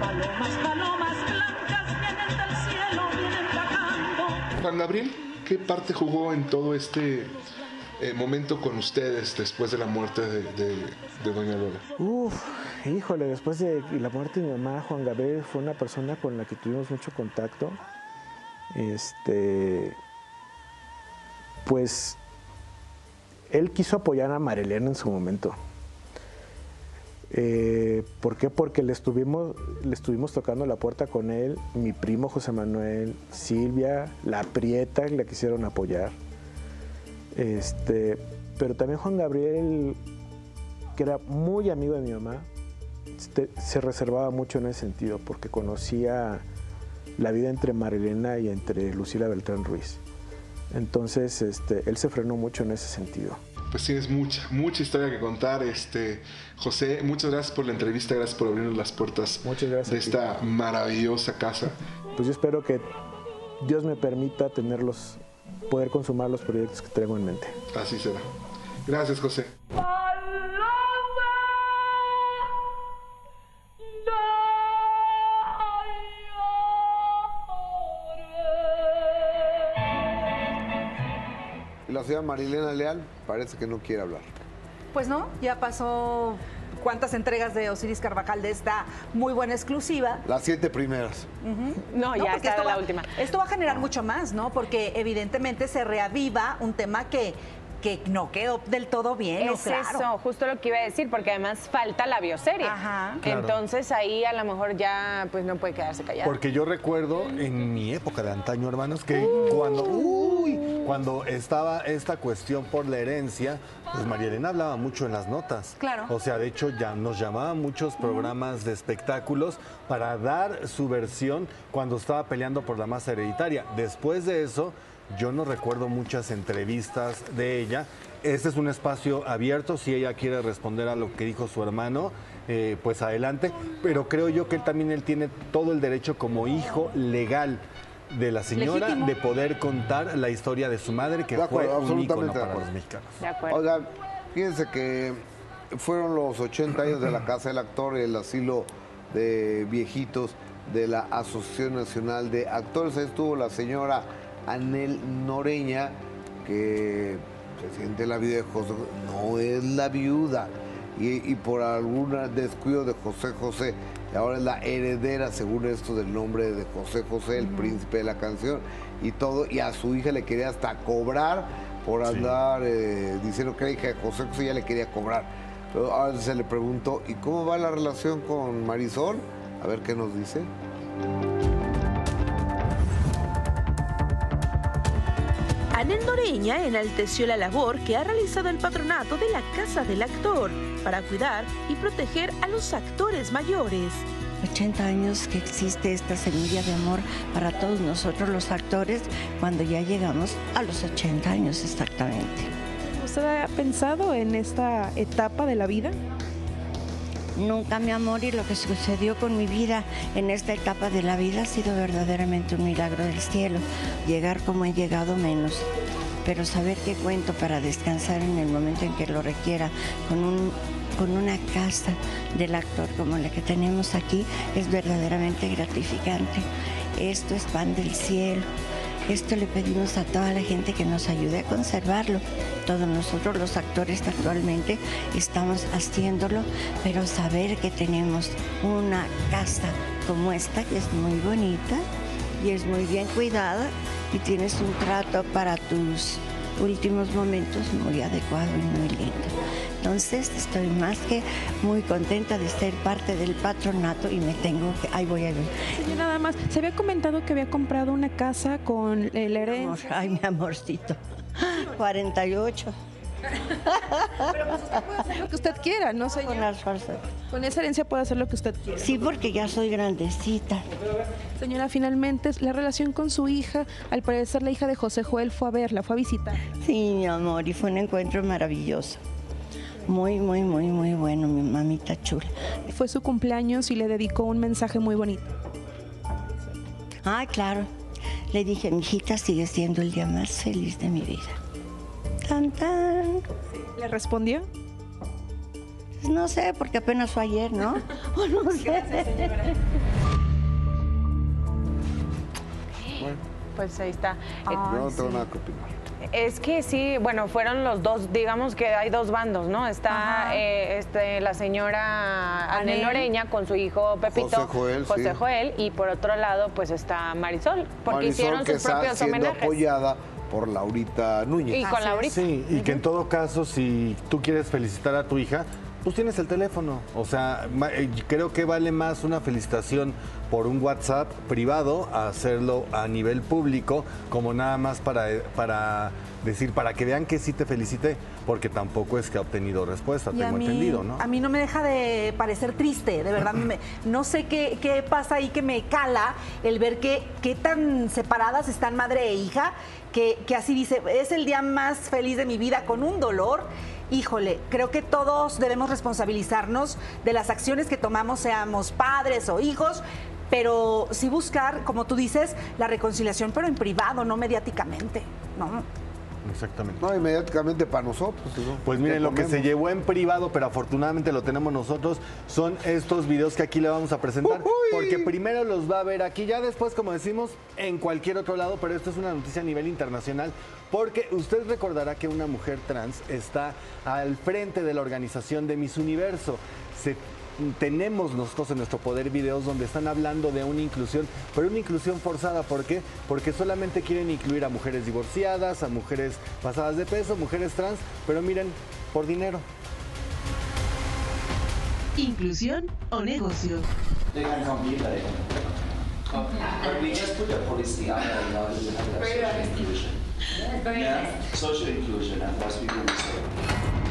Palomas, palomas blancas vienen del cielo, vienen bajando. Juan Gabriel, ¿qué parte jugó en todo este eh, momento con ustedes después de la muerte de, de- de Doña Lola? Uf, híjole, después de la muerte de mi mamá, Juan Gabriel fue una persona con la que tuvimos mucho contacto. Este, pues, él quiso apoyar a Marilena en su momento. Eh, ¿Por qué? Porque le estuvimos, le estuvimos tocando la puerta con él, mi primo José Manuel, Silvia, la Prieta, la quisieron apoyar. Este, pero también Juan Gabriel, que era muy amigo de mi mamá, este, se reservaba mucho en ese sentido, porque conocía la vida entre Marilena y entre Lucila Beltrán Ruiz. Entonces, este, él se frenó mucho en ese sentido. Pues tienes mucha, mucha historia que contar. Este, José, muchas gracias por la entrevista, gracias por abrirnos las puertas de esta maravillosa casa. Pues yo espero que Dios me permita tenerlos, poder consumar los proyectos que traigo en mente. Así será. Gracias, José. Señora Marilena Leal parece que no quiere hablar. Pues no, ya pasó cuántas entregas de Osiris Carvajal de esta muy buena exclusiva. Las siete primeras. No, ya porque esta esto era la va- última. Esto va a generar mucho más, ¿no? Porque evidentemente se reaviva un tema que, que no quedó del todo bien. Es Claro. eso, justo lo que iba a decir, porque además falta la bioserie. Claro. Entonces ahí a lo mejor ya pues no puede quedarse callado. Porque yo recuerdo en mi época de antaño, hermanos, que cuando, uy, cuando estaba esta cuestión por la herencia, pues María Elena hablaba mucho en las notas. Claro. O sea, de hecho, ya nos llamaban muchos programas de espectáculos para dar su versión cuando estaba peleando por la masa hereditaria. Después de eso, yo no recuerdo muchas entrevistas de ella. Este es un espacio abierto, si ella quiere responder a lo que dijo su hermano, eh, pues adelante. Pero creo yo que él también él tiene todo el derecho como hijo legal de la señora Legítimo. de poder contar la historia de su madre, que De acuerdo, fue un ícono absolutamente de para acuerdo. los mexicanos. Oigan, fíjense que fueron los 80 años de la Casa del Actor y el asilo de viejitos de la Asociación Nacional de Actores. Ahí estuvo la señora Anel Noreña, que se siente la vida de José, no es la viuda. Y, y por algún descuido de José José, ahora es la heredera, según esto, del nombre de José José, el príncipe de la canción, y todo, y a su hija le quería hasta cobrar por andar eh, diciendo que era hija de José José, ya le quería cobrar. Pero ahora se le preguntó, ¿y cómo va la relación con Marisol? A ver qué nos dice. Anel Noreña enalteció la labor que ha realizado el patronato de la Casa del Actor para cuidar y proteger a los actores mayores. 80 años que existe esta semilla de amor para todos nosotros los actores cuando ya llegamos a los 80 años exactamente. ¿Usted ha pensado en esta etapa de la vida? Nunca, mi amor, y lo que sucedió con mi vida en esta etapa de la vida ha sido verdaderamente un milagro del cielo. Llegar como he llegado menos, pero saber que cuento para descansar en el momento en que lo requiera, con un con una casa del actor como la que tenemos aquí es verdaderamente gratificante. Esto es pan del cielo. Esto le pedimos a toda la gente que nos ayude a conservarlo. Todos nosotros los actores actualmente estamos haciéndolo, pero saber que tenemos una casa como esta, que es muy bonita y es muy bien cuidada y tienes un trato para tus últimos momentos muy adecuado y muy lindo. Entonces estoy más que muy contenta de ser parte del patronato y me tengo que... Ahí voy, ahí voy. Y nada más, se había comentado que había comprado una casa con el herencia. Ay, mi amorcito. 48. Pero pues usted puede hacer lo que usted quiera, ¿no, señor? Con las fuerzas. Con esa herencia puede hacer lo que usted quiera. Sí, porque ya soy grandecita. Señora, finalmente, la relación con su hija, al parecer la hija de José Joel fue a verla, fue a visitar. Sí, mi amor, y fue un encuentro maravilloso. Muy, muy, muy, muy bueno, mi mamita chula. Fue su cumpleaños y le dedicó un mensaje muy bonito. Ah, claro. Le dije, mi hijita sigue siendo el día más feliz de mi vida. Tan, tan. ¿Le respondió? Pues no sé, porque apenas fue ayer, ¿no? O no sé. Pues ahí está. Yo no tengo nada que opinar. Es que sí, bueno, fueron los dos, digamos que hay dos bandos, ¿no? Está eh, este, la señora Anel. Noreña con su hijo Pepito, José Joel, José sí. Joel, y por otro lado, pues está Marisol, porque Marisol, hicieron que sus está propios siendo homenajes. apoyada por Laurita Núñez. Y con Laurita. Sí, y que en todo caso, si tú quieres felicitar a tu hija, pues tienes el teléfono. O sea, eh, creo que vale más una felicitación por un WhatsApp privado a hacerlo a nivel público, como nada más para, eh, para decir, para que vean que sí te felicité, porque tampoco es que ha obtenido respuesta, Y tengo mí, entendido, ¿no? a mí no me deja de parecer triste, de verdad. me- no sé qué, qué pasa ahí que me cala el ver que, qué tan separadas están madre e hija, que, que así dice, es el día más feliz de mi vida con un dolor. Híjole, creo que todos debemos responsabilizarnos de las acciones que tomamos, seamos padres o hijos, pero sí buscar, como tú dices, la reconciliación, pero en privado, no mediáticamente, ¿no? Exactamente. No, inmediatamente para nosotros. ¿no? Pues ¿Qué miren, lo que se llevó en privado, pero afortunadamente lo tenemos nosotros, son estos videos que aquí le vamos a presentar. Porque primero los va a ver aquí, ya después, como decimos, en cualquier otro lado, pero esto es una noticia a nivel internacional. Porque usted recordará que una mujer trans está al frente de la organización de Miss Universo. Se tenemos nosotros en nuestro poder videos donde están hablando de una inclusión, pero una inclusión forzada. ¿Por qué? Porque solamente quieren incluir a mujeres divorciadas, a mujeres pasadas de peso, mujeres trans, pero miren, por dinero. Inclusión o negocio. Social inclusion. Yeah, social inclusion, and people say.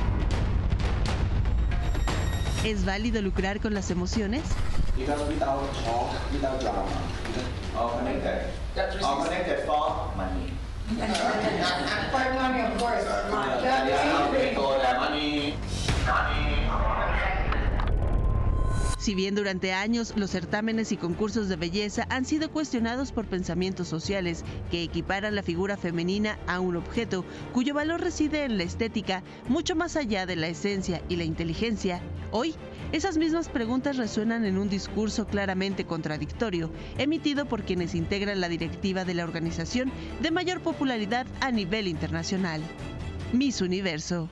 ¿Es válido lucrar con las emociones? Because without talk, without drama, all connected. All connected for money. For money, of course. Yeah, people, the money. Si bien durante años los certámenes y concursos de belleza han sido cuestionados por pensamientos sociales que equiparan la figura femenina a un objeto cuyo valor reside en la estética mucho más allá de la esencia y la inteligencia, hoy esas mismas preguntas resuenan en un discurso claramente contradictorio emitido por quienes integran la directiva de la organización de mayor popularidad a nivel internacional, Miss Universo.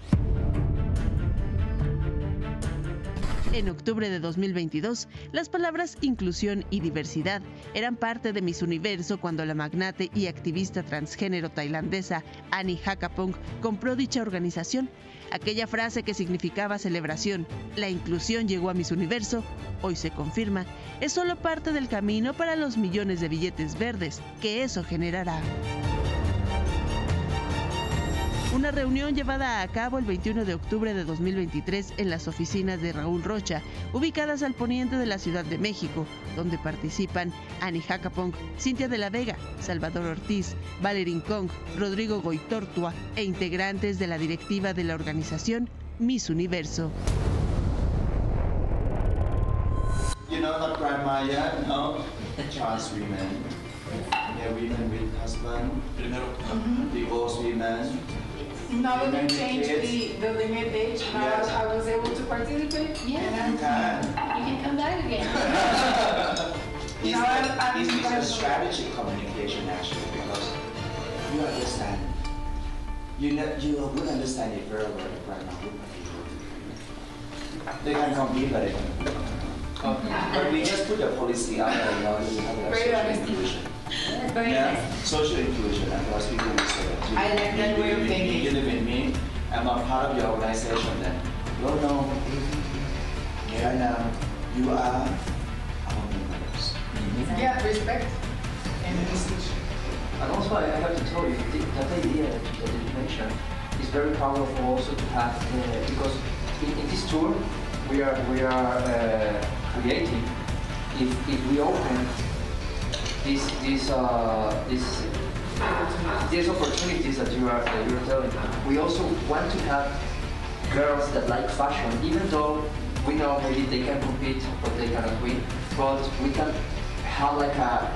Octubre de 2022, las palabras inclusión y diversidad eran parte de Miss Universo cuando la magnate y activista transgénero tailandesa Annie Hakapong compró dicha organización. Aquella frase que significaba celebración, la inclusión llegó a Miss Universo, hoy se confirma, es solo parte del camino para los millones de billetes verdes que eso generará. Una reunión llevada a cabo el 21 de octubre de 2023 en las oficinas de Raúl Rocha, ubicadas al poniente de la Ciudad de México, donde participan Annie Hakapong, Cintia de la Vega, Salvador Ortiz, Valerín Kong, Rodrigo Goitortua e integrantes de la directiva de la organización Miss Universo. Maya, no, trans women. Yeah, women with husband, divorced women. Now that women we with changed the, the limit age, now Yes. I was able to participate. You can. You can come back again. It's, Now I'm- I'm it's, it's a fine. strategic communication actually because you understand. You know, you would understand it very well right now. They can compete, but they can. But we just put the policy out there, you know, we have a Very social honest. inclusion. Very yeah, nice. social inclusion, and plus people will say that you, I like that you, way of thinking. you live with me, I'm a part of your organization then. No, no, yeah, now, you are our members. Yeah, respect. And And also, I have to tell you, the, that idea that you mentioned is very powerful also to have, uh, because in, in this tour we are, we are uh, creating, if, if we open these, these, uh, these, these opportunities that you are, that you're telling, we also want to have girls that like fashion, even though we know maybe they can compete but they cannot win, but we can have like a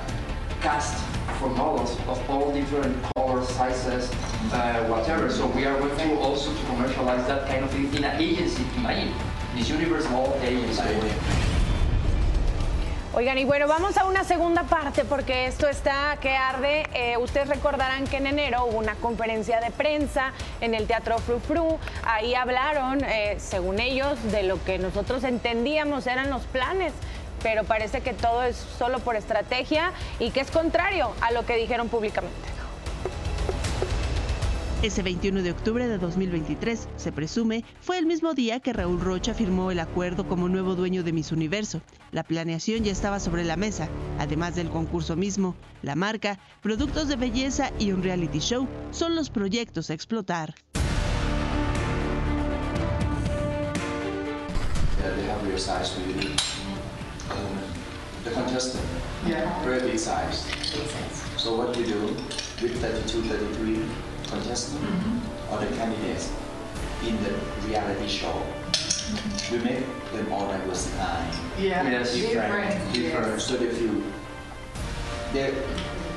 cast for models of all different colors, sizes, uh, whatever. So we are going to also to commercialize that kind of thing in an agency, imagine, Miss Universe Mall Agency. Oigan, y bueno, vamos a una segunda parte porque esto está que arde. Eh, ustedes recordarán que en enero hubo una conferencia de prensa en el Teatro Fru Fru. Ahí hablaron, eh, según ellos, de lo que nosotros entendíamos eran los planes. Pero parece que todo es solo por estrategia y que es contrario a lo que dijeron públicamente. Ese 21 de octubre de 2023, se presume, fue el mismo día que Raúl Rocha firmó el acuerdo como nuevo dueño de Miss Universo. La planeación ya estaba sobre la mesa, además del concurso mismo, la marca, productos de belleza y un reality show son los proyectos a explotar. Yeah, they have your size for you. Contestant, Yeah. very big size. So what you do with 32, 33 contestant or the candidates in the reality show, we make them all diversified. Yeah. Yes. Different, Different, different. yes. So they feel they,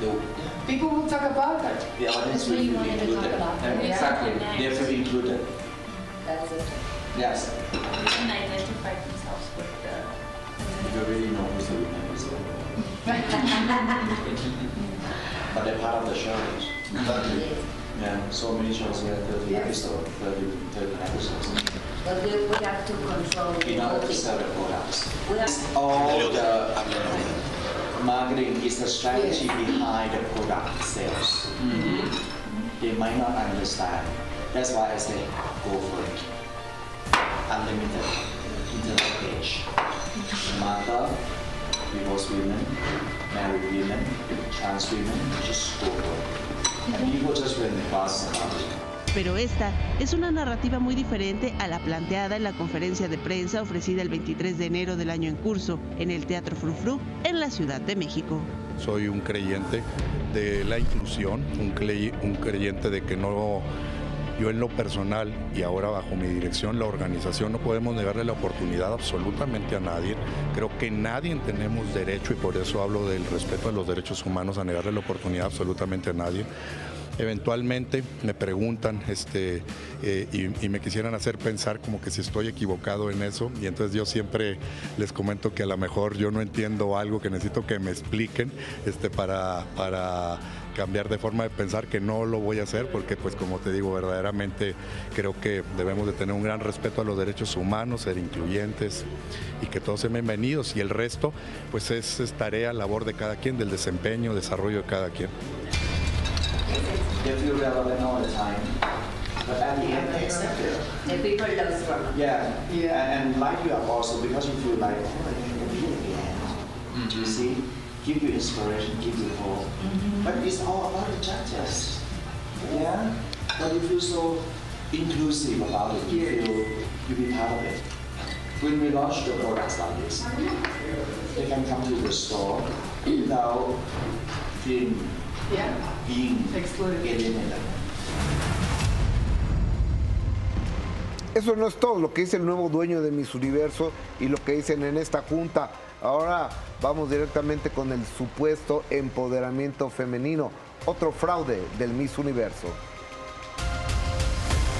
the, People will talk about that. the audience will what you feel wanted to talk included. about. Yeah, Yeah. Exactly. They feel included. That's it. Yes. They can identify themselves with the. You already know who's the winner. who's But they're part of the shows. Yeah, so many shows, we have 30 episodes, 30, 30 episodes. But we, we have to control. In order to sell the products. We have. All the marketing is the strategy behind the product sales. Mm-hmm. They might not understand. That's why I say, go for it. Unlimited internet page. Mother, divorced women, married women, trans women, just go for it. Pero esta es una narrativa muy diferente a la planteada en la conferencia de prensa ofrecida el 23 de enero del año en curso en el Teatro Frufru en la Ciudad de México. Soy un creyente de la inclusión, un creyente de que no, yo en lo personal y ahora bajo mi dirección, la organización, no podemos negarle la oportunidad absolutamente a nadie. Creo que nadie tenemos derecho, y por eso hablo del respeto a los derechos humanos, a negarle la oportunidad absolutamente a nadie. Eventualmente me preguntan este, eh, y, y me quisieran hacer pensar como que si estoy equivocado en eso y entonces yo siempre les comento que a lo mejor yo no entiendo algo que necesito que me expliquen este, para, para cambiar de forma de pensar que no lo voy a hacer porque pues como te digo verdaderamente creo que debemos de tener un gran respeto a los derechos humanos, ser incluyentes y que todos sean bienvenidos y el resto pues es, es tarea, labor de cada quien, del desempeño, desarrollo de cada quien. But at the end, they accept it. The people love. Yeah, yeah. And, like you are also, because you feel like, oh, I can compete again. You see? Give you inspiration, give you hope. But it's all about the judges. Yeah? But you feel so inclusive about it. You feel you be part of it. When we launch the products like this, they can come to the store without feeling Yeah. being alienated. Eso no es todo lo que dice el nuevo dueño de Miss Universo y lo que dicen en esta junta. Ahora vamos directamente con el supuesto empoderamiento femenino, otro fraude del Miss Universo.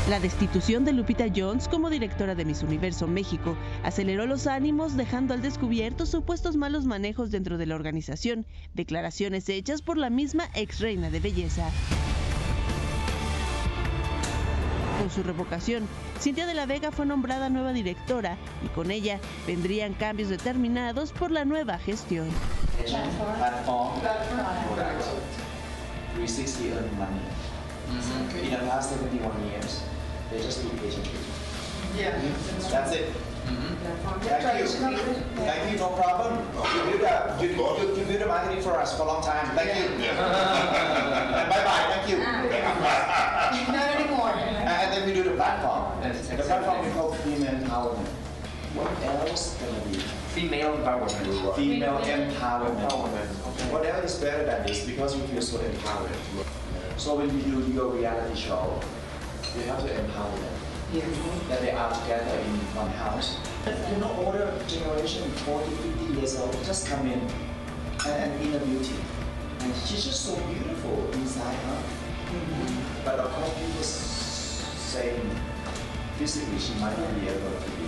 La destitución de Lupita Jones como directora de Miss Universo México aceleró los ánimos dejando al descubierto supuestos malos manejos dentro de la organización, declaraciones hechas por la misma ex reina de belleza. Con su revocación, Cintia de la Vega fue nombrada nueva directora y con ella vendrían cambios determinados por la nueva gestión. Platform products. 360 earn money. In the past 71 years, they just do patient treatment. Yeah. That's it. Thank you. Thank you, no problem. You did, uh, you, you, you did the marketing for us for a long time. Thank you. and bye bye. Thank you. Not anymore. And then we do the platform. The platform we call female empowerment. What else gonna be? Female empowerment. Female empowerment. What else is better than this? Because you feel so empowered. So when you do your reality show, you have to empower them. That they are together in one house. You know, older generation, 40, 50 years old, just come in and, and inner beauty. And she's just so beautiful inside, huh? But of course, people s- saying physically she might not be able to be,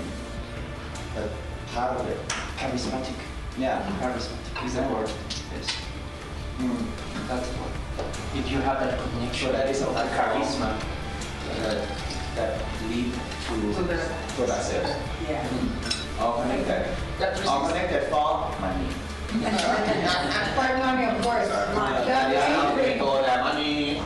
but part of it. Charismatic. Yeah. Charismatic is that word. Yes. Mm. That's what. If you have that connection, So that is a that charisma. that, that lead to, To the-. Yeah. All connected. All connected for money. For money, of course. Yeah, money.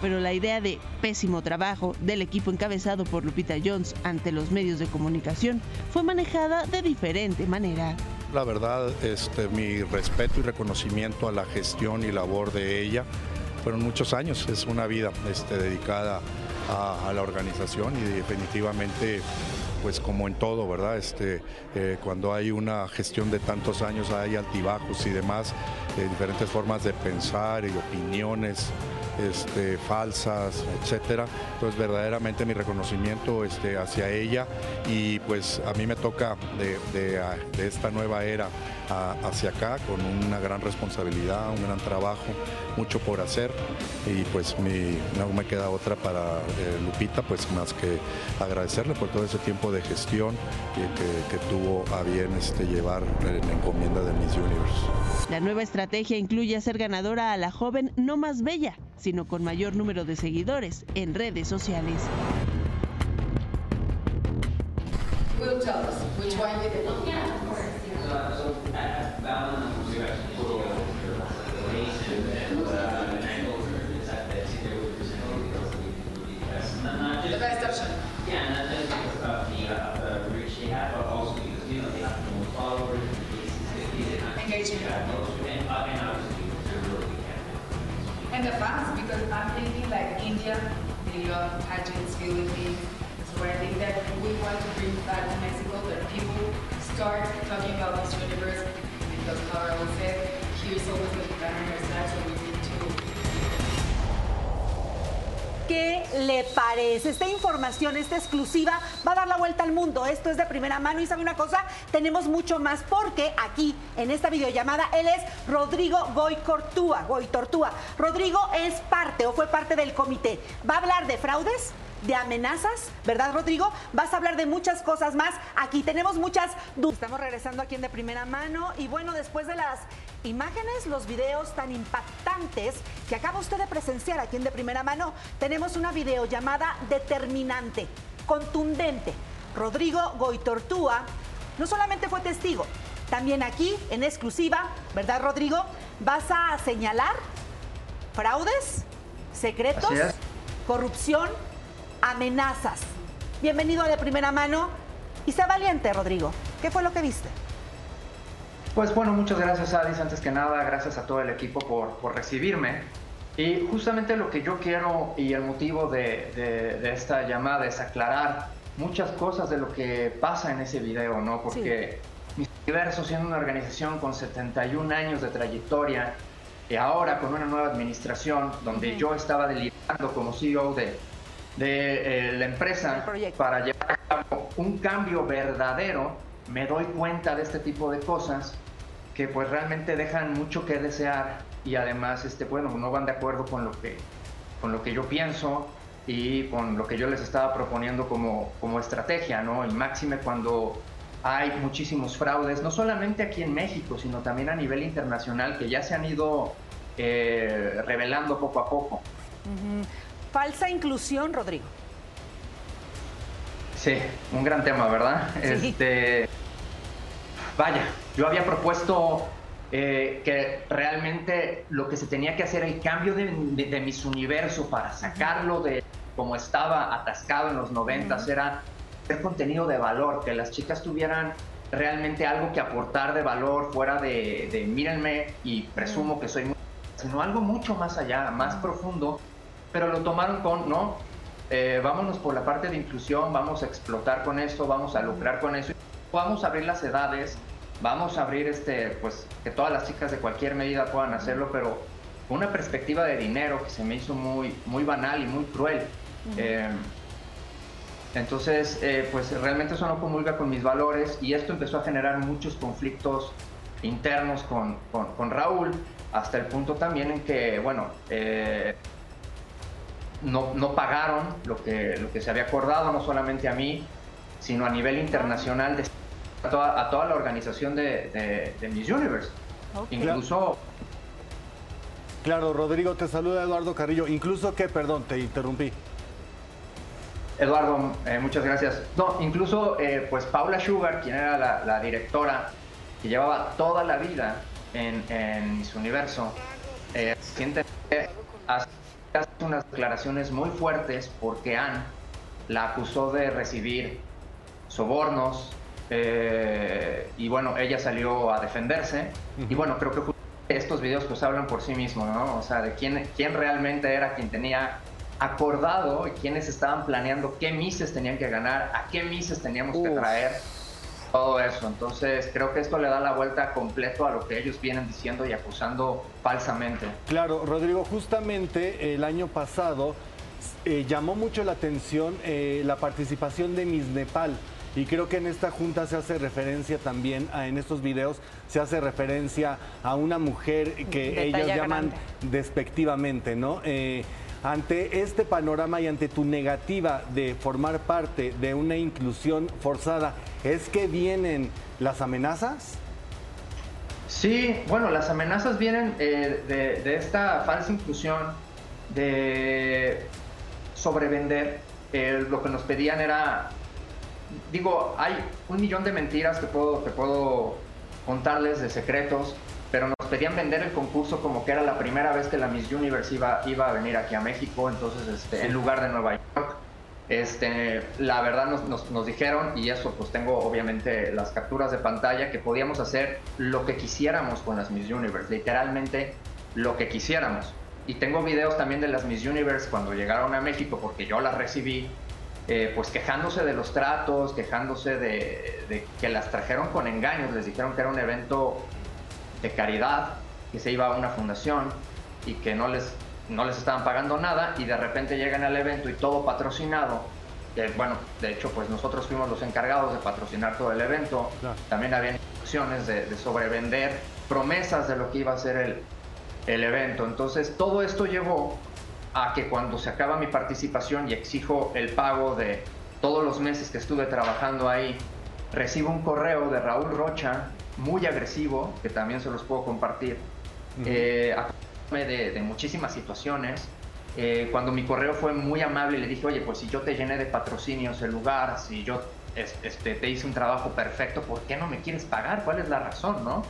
Pero la idea de pésimo trabajo del equipo encabezado por Lupita Jones ante los medios de comunicación fue manejada de diferente manera. La verdad, este, mi respeto y reconocimiento a la gestión y labor de ella. Fueron muchos años, es una vida este, dedicada a, la organización y definitivamente, pues como en todo, ¿verdad? Este, eh, cuando hay una gestión de tantos años hay altibajos y demás, eh, diferentes formas de pensar y opiniones este, falsas, etcétera. Entonces verdaderamente mi reconocimiento este, hacia ella y pues a mí me toca de, esta nueva era hacia acá con una gran responsabilidad, un gran trabajo, mucho por hacer y pues mi, no me queda otra para eh, Lupita pues más que agradecerle por todo ese tiempo de gestión que, que- que tuvo a bien este, llevar en la encomienda de Miss Universe. La nueva estrategia incluye hacer ganadora a la joven no más bella, sino con mayor número de seguidores en redes sociales. Will And the fans, because I'm thinking like India, they love pageants, Philippines. So I think that we want to bring back to Mexico that people start talking about Miss Universe because Carol said, ¿Qué le parece? Esta información, esta exclusiva, va a dar la vuelta al mundo. Esto es de primera mano y sabe una cosa, tenemos mucho más porque aquí, en esta videollamada, él es Rodrigo Goy Cortúa, Goy Tortúa. Rodrigo es parte o fue parte del comité. Va a hablar de fraudes, de amenazas, ¿verdad, Rodrigo? Vas a hablar de muchas cosas más. Aquí tenemos muchas dudas. Estamos regresando aquí en De Primera Mano y bueno, después de las imágenes, los videos tan impactantes que acaba usted de presenciar aquí en De Primera Mano, tenemos una videollamada determinante, contundente. Rodrigo Goitortúa no solamente fue testigo, también aquí en exclusiva, ¿verdad, Rodrigo? Vas a señalar fraudes, secretos, corrupción, amenazas. Bienvenido a De Primera Mano y sea valiente, Rodrigo. ¿Qué fue lo que viste? Pues bueno, muchas gracias Alice, antes que nada, gracias a todo el equipo por, por recibirme. Y justamente lo que yo quiero y el motivo de, de- de esta llamada es aclarar muchas cosas de lo que pasa en ese video, ¿no? Porque Miss Universo, siendo una organización con 71 años de trayectoria, y ahora con una nueva administración, donde yo estaba liderando como CEO de, de eh, la empresa para llevar hago un cambio verdadero, me doy cuenta de este tipo de cosas que pues realmente dejan mucho que desear y además, este, bueno, no van de acuerdo con lo que, con lo que yo pienso y con lo que yo les estaba proponiendo como, como estrategia, ¿no? Y máxime cuando hay muchísimos fraudes, no solamente aquí en México, sino también a nivel internacional, que ya se han ido eh, revelando poco a poco. Falsa inclusión, Rodrigo. Sí, un gran tema, ¿verdad? Sí. Este, vaya, yo había propuesto eh, que realmente lo que se tenía que hacer, el cambio de, de, de mis universo para sacarlo de como estaba atascado en los noventas, era hacer contenido de valor, que las chicas tuvieran realmente algo que aportar de valor fuera de, de mírenme y presumo que soy muy sino algo mucho más allá, más profundo, pero lo tomaron con, no, eh, vámonos por la parte de inclusión, vamos a explotar con esto, vamos a lucrar con eso, vamos a abrir las edades, vamos a abrir este, pues que todas las chicas de cualquier medida puedan hacerlo, pero con una perspectiva de dinero que se me hizo muy, muy banal y muy cruel. Eh, entonces, eh, pues realmente eso no comulga con mis valores y esto empezó a generar muchos conflictos internos con, con, con Raúl, hasta el punto también en que, bueno, eh, no, no pagaron lo que, lo que se había acordado, no solamente a mí, sino a nivel internacional, de, a, toda, a toda la organización de, de, de Miss Universe. Incluso Claro, Rodrigo, te saluda Eduardo Carrillo. Incluso que, perdón, te interrumpí. Eduardo, eh, muchas gracias. No, incluso eh, pues Paula Sugar, quien era la, la, directora que llevaba toda la vida en, en Miss Universo, eh, recientemente hace unas declaraciones muy fuertes porque Anne la acusó de recibir sobornos eh, y bueno, ella salió a defenderse y bueno, creo que estos videos pues hablan por sí mismos, ¿no? O sea, de quién, quién realmente era quien tenía acordado y quiénes estaban planeando qué mises tenían que ganar, a qué mises teníamos que traer, todo eso. Entonces, creo que esto le da la vuelta completo a lo que ellos vienen diciendo y acusando falsamente. Claro, Rodrigo, justamente el año pasado eh, llamó mucho la atención eh, la participación de Miss Nepal. Y creo que en esta junta se hace referencia también, a, en estos videos, se hace referencia a una mujer que De ellos llaman grande. despectivamente, ¿no? Eh, ante este panorama y ante tu negativa de formar parte de una inclusión forzada, ¿es que vienen las amenazas? Sí, bueno, las amenazas vienen eh, de, de, esta falsa inclusión, de sobrevender. Eh, lo que nos pedían era, digo, hay un millón de mentiras que puedo, que puedo contarles de secretos, pero nos pedían vender el concurso como que era la primera vez que la Miss Universe iba, iba a venir aquí a México, entonces este, en lugar de Nueva York. Este, la verdad nos, nos, nos, dijeron, y eso pues tengo obviamente las capturas de pantalla, que podíamos hacer lo que quisiéramos con las Miss Universe, literalmente lo que quisiéramos. Y tengo videos también de las Miss Universe cuando llegaron a México, porque yo las recibí, eh, pues quejándose de los tratos, quejándose de, de que las trajeron con engaños, les dijeron que era un evento de caridad, que se iba a una fundación y que no les, no les estaban pagando nada y de repente llegan al evento y todo patrocinado. Bueno, de hecho, pues nosotros fuimos los encargados de patrocinar todo el evento. Claro. También había instrucciones de, de, sobrevender promesas de lo que iba a ser el, el evento. Entonces, todo esto llevó a que cuando se acaba mi participación y exijo el pago de todos los meses que estuve trabajando ahí, recibo un correo de Raúl Rocha muy agresivo, que también se los puedo compartir, uh -huh. eh, de, de, muchísimas situaciones. Eh, cuando mi correo fue muy amable, le dije, oye, pues si yo te llené de patrocinios el lugar, si yo este, te hice un trabajo perfecto, ¿por qué no me quieres pagar? ¿Cuál es la razón, no?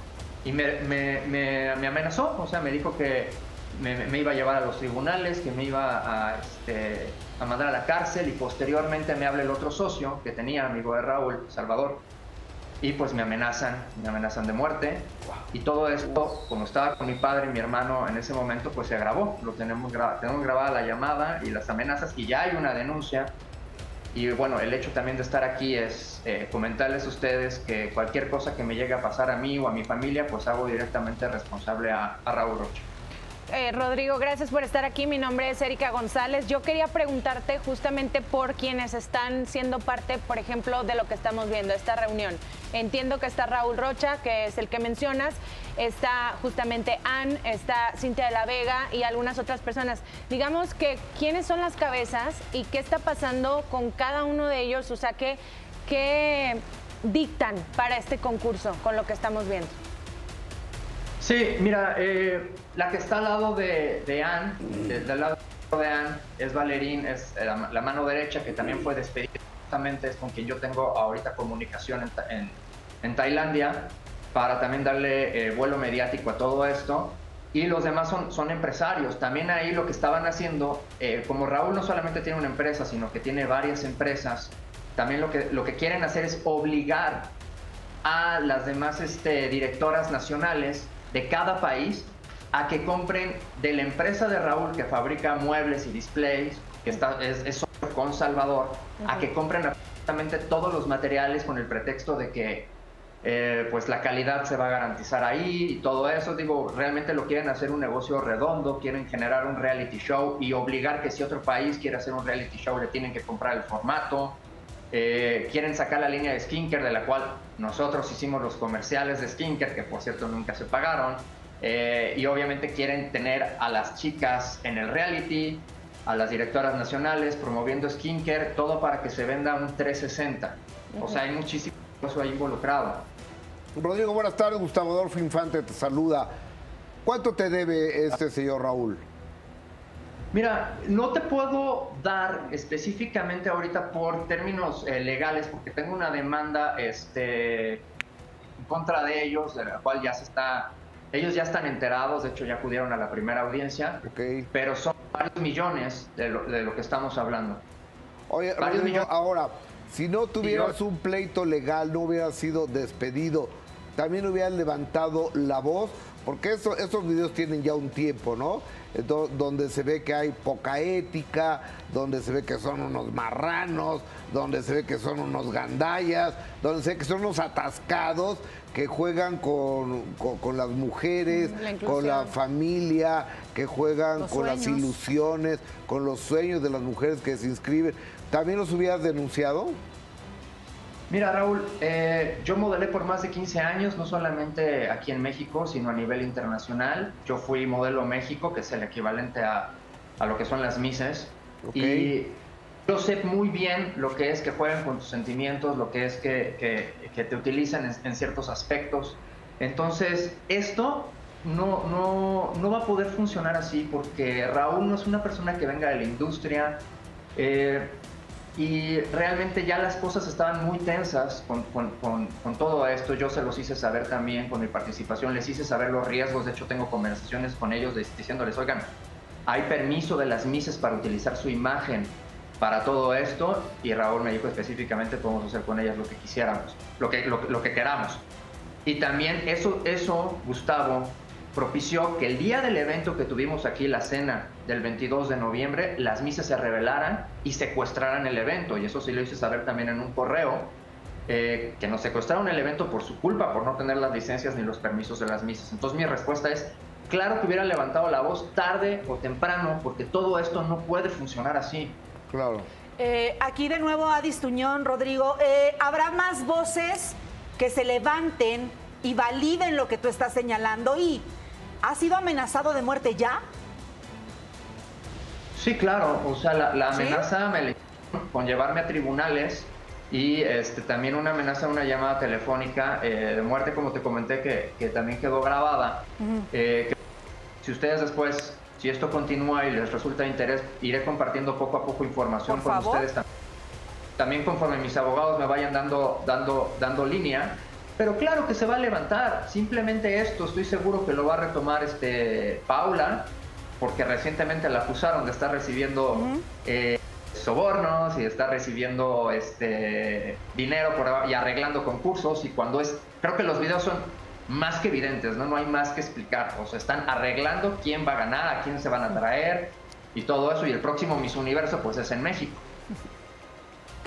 Y me, me, me, me amenazó, o sea, me dijo que me, iba a llevar a los tribunales, que me iba a, este, a mandar a la cárcel y posteriormente me habla el otro socio que tenía, amigo de Raúl, Salvador, y pues me amenazan, me amenazan de muerte. Y todo esto, como estaba con mi padre y mi hermano en ese momento, pues se grabó. Lo tenemos, grabado, tenemos grabada la llamada y las amenazas y ya hay una denuncia. Y bueno, el hecho también de estar aquí es eh, comentarles a ustedes que cualquier cosa que me llegue a pasar a mí o a mi familia, pues hago directamente responsable a, a Raúl Rocha. Eh, Rodrigo, gracias por estar aquí. Mi nombre es Erika González. Yo quería preguntarte justamente por quienes están siendo parte, por ejemplo, de lo que estamos viendo, esta reunión. Entiendo que está Raúl Rocha, que es el que mencionas, está justamente Ann, está Cintia de la Vega y algunas otras personas. Digamos que quiénes son las cabezas y qué está pasando con cada uno de ellos, o sea, qué, qué dictan para este concurso con lo que estamos viendo. Sí, mira, eh, la que está al lado de, de Anne, de- del lado de Anne, es Valerín, es la, la mano derecha que también fue despedida. Justamente es con quien yo tengo ahorita comunicación en, en- en Tailandia para también darle eh, vuelo mediático a todo esto. Y los demás son, son empresarios. También ahí lo que estaban haciendo, eh, como Raúl no solamente tiene una empresa, sino que tiene varias empresas, también lo que, lo que quieren hacer es obligar a las demás este, directoras nacionales de cada país a que compren de la empresa de Raúl que fabrica muebles y displays, que está, es, es con Salvador, a que compren absolutamente todos los materiales con el pretexto de que eh, pues la calidad se va a garantizar ahí y todo eso. Digo, realmente lo quieren hacer un negocio redondo, quieren generar un reality show y obligar que si otro país quiere hacer un reality show le tienen que comprar el formato. Eh, quieren sacar la línea de skincare de la cual nosotros hicimos los comerciales de skincare, que por cierto nunca se pagaron. Eh, y obviamente quieren tener a las chicas en el reality, a las directoras nacionales promoviendo skincare, todo para que se venda un 360. O sea, hay muchísimo eso ahí involucrado. Rodrigo, buenas tardes. Gustavo Adolfo Infante te saluda. ¿Cuánto te debe este señor Raúl? Mira, no te puedo dar específicamente ahorita por términos eh, legales, porque tengo una demanda este, en contra de ellos, de la cual ya se está, ellos ya están enterados, de hecho ya acudieron a la primera audiencia, pero son varios millones de lo, de lo que estamos hablando. Oye, Varios Rodrigo, millones. ahora, si no tuvieras un pleito legal, no hubieras sido despedido, también hubieras levantado la voz, porque eso, esos videos tienen ya un tiempo, ¿no? Entonces, donde se ve que hay poca ética, donde se ve que son unos marranos, donde se ve que son unos gandallas, donde se ve que son unos atascados que juegan con, con- con las mujeres, La con la familia, que juegan Los con las ilusiones, con los sueños de las mujeres que se inscriben. ¿También los hubieras denunciado? Mira, Raúl, eh, yo modelé por más de 15 años, no solamente aquí en México, sino a nivel internacional. Yo fui modelo México, que es el equivalente a, a lo que son las Misses. Y yo sé muy bien lo que es que jueguen con tus sentimientos, lo que es que, que- que te utilizan en, en ciertos aspectos. Entonces, esto no, no, no va a poder funcionar así porque Raúl no es una persona que venga de la industria. eh, y realmente ya las cosas estaban muy tensas con, con- con- con todo esto. Yo se los hice saber también con mi participación, les hice saber los riesgos. De hecho, tengo conversaciones con ellos diciéndoles, oigan, hay permiso de las mises para utilizar su imagen para todo esto. Y Raúl me dijo específicamente, podemos hacer con ellas lo que quisiéramos, lo que, lo, lo que queramos. Y también eso, eso, Gustavo, propició que el día del evento que tuvimos aquí, la cena del 22 de noviembre, las misas se revelaran y secuestraran el evento. Y eso sí lo hice saber también en un correo, eh, que nos secuestraron el evento por su culpa, por no tener las licencias ni los permisos de las misas. Entonces mi respuesta es, claro que hubiera levantado la voz tarde o temprano, porque todo esto no puede funcionar así. Claro. Eh, aquí de nuevo Adis Tuñón, Rodrigo. Eh, ¿Habrá más voces que se levanten y validen lo que tú estás señalando? ¿Y ha sido amenazado de muerte ya? Sí, claro. O sea, la, la ¿Sí? amenaza me le con llevarme a tribunales y este, también una amenaza, una llamada telefónica eh, de muerte, como te comenté, que, que también quedó grabada. Eh, que si ustedes después, si esto continúa y les resulta de interés, iré compartiendo poco a poco información con ustedes también. También conforme mis abogados me vayan dando, dando, dando línea. Pero claro que se va a levantar. Simplemente esto, estoy seguro que lo va a retomar este Paula, porque recientemente la acusaron de estar recibiendo eh, sobornos y de estar recibiendo este dinero por, y arreglando concursos. Y cuando es, creo que los videos son más que evidentes, ¿no? No hay más que explicar. O sea, están arreglando quién va a ganar, a quién se van a traer y todo eso. Y el próximo Miss Universo, pues es en México.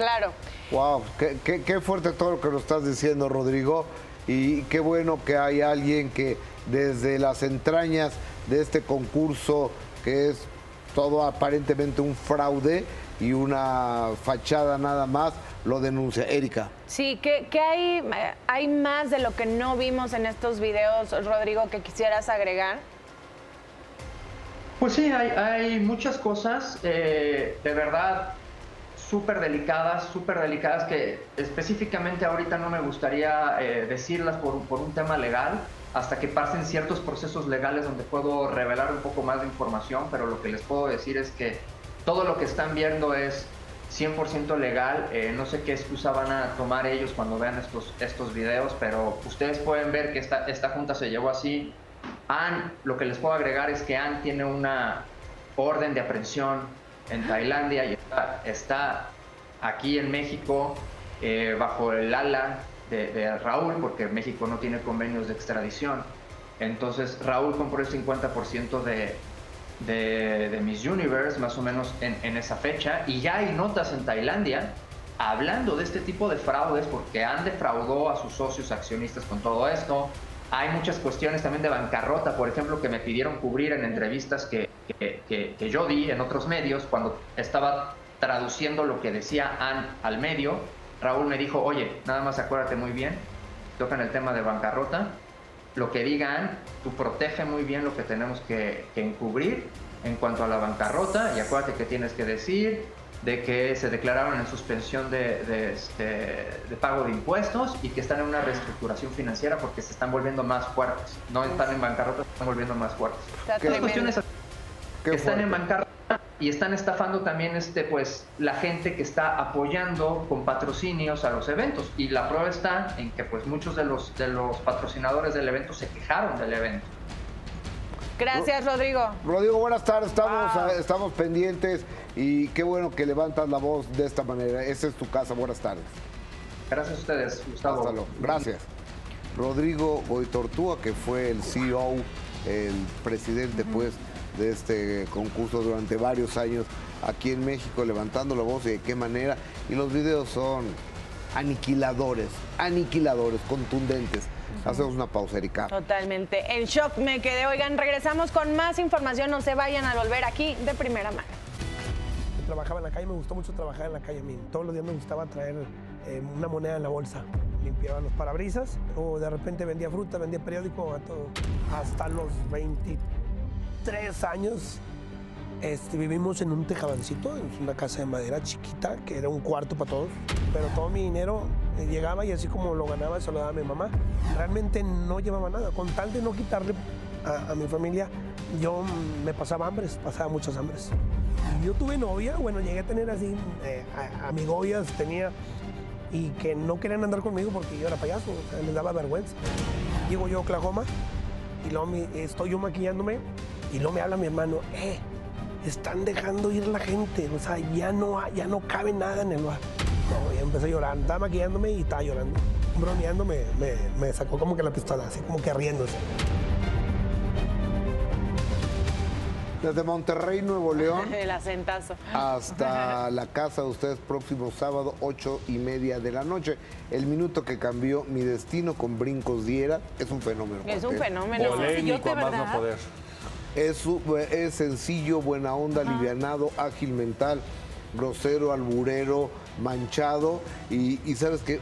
Claro. Wow, qué, qué- qué fuerte todo lo que nos estás diciendo, Rodrigo. Y qué bueno que hay alguien que desde las entrañas de este concurso que es todo aparentemente un fraude y una fachada nada más, lo denuncia. Erika. Sí, que, que hay, hay más de lo que no vimos en estos videos, Rodrigo, que quisieras agregar. Pues sí, hay, hay muchas cosas, eh, de verdad, súper delicadas, súper delicadas que específicamente ahorita no me gustaría eh, decirlas por, por un tema legal, hasta que pasen ciertos procesos legales donde puedo revelar un poco más de información, pero lo que les puedo decir es que todo lo que están viendo es 100% legal. Eh, no sé qué excusa van a tomar ellos cuando vean estos, estos videos, pero ustedes pueden ver que esta, esta junta se llevó así. Ann, lo que les puedo agregar es que Ann tiene una orden de aprehensión en Tailandia y está, aquí en México eh, bajo el ala de, Raúl, porque México no tiene convenios de extradición. Entonces Raúl compró el 50% de, de, de Miss Universe, más o menos en, esa fecha, y ya hay notas en Tailandia hablando de este tipo de fraudes, porque han defraudó a sus socios accionistas con todo esto. Hay muchas cuestiones también de bancarrota, por ejemplo, que me pidieron cubrir en entrevistas que, que, que- que yo di en otros medios cuando estaba traduciendo lo que decía Ann al medio. Raúl me dijo, oye, nada más acuérdate muy bien, tocan el tema de bancarrota, lo que digan, tú protege muy bien lo que tenemos que, que encubrir en cuanto a la bancarrota y acuérdate que tienes que decir de que se declararon en suspensión de, de, este, de pago de impuestos y que están en una reestructuración financiera porque se están volviendo más fuertes. No están en bancarrota, se están volviendo más fuertes. Está Las cuestiones que están en bancarrota y están estafando también este pues la gente que está apoyando con patrocinios a los eventos y la prueba está en que pues muchos de los de los patrocinadores del evento se quejaron del evento. Gracias, Rodrigo. Rodrigo, buenas tardes, estamos, ah, estamos pendientes y qué bueno que levantas la voz de esta manera. Esa es tu casa, buenas tardes. Gracias a ustedes, Gustavo. Hasta luego. Gracias. Rodrigo Goitortúa, que fue el CEO, el presidente, pues, de este concurso durante varios años aquí en México, levantando la voz y de qué manera. Y los videos son aniquiladores, aniquiladores, contundentes. Hacemos una pausa, Erika. Totalmente. En shock me quedé. Oigan, regresamos con más información. No se vayan a volver aquí de primera mano. Trabajaba en la calle, me gustó mucho trabajar en la calle a mí. Todos los días me gustaba traer eh, una moneda en la bolsa. Limpiaba los parabrisas o de repente vendía fruta, vendía periódico a todo. Hasta los 23 años este, vivimos en un tejabancito, en una casa de madera chiquita, que era un cuarto para todos. Pero todo mi dinero eh, llegaba y así como lo ganaba, se lo daba a mi mamá. Realmente no llevaba nada. Con tal de no quitarle a, a mi familia, yo me pasaba hambres, pasaba muchas hambres. Yo tuve novia, bueno, llegué a tener así eh, amigobias, tenía, y que no querían andar conmigo porque yo era payaso, o les daba vergüenza. Llego yo a Oklahoma y luego estoy yo maquillándome y luego me habla mi hermano, eh, están dejando ir la gente, o sea, ya no, ya no cabe nada en el bar. No, y empecé a llorar, estaba maquillándome y estaba llorando. Bromeando me, me, me sacó como que la pistola, así como que riéndose. Desde Monterrey, Nuevo León, El acentazo. hasta la casa de ustedes próximo sábado, ocho y media de la noche. El minuto que cambió mi destino con Brincos Diera es un fenómeno. Es un fenómeno. Polémico a más no poder. Es, es sencillo, buena onda, livianado, ágil mental, grosero, alburero, manchado. Y, y sabes que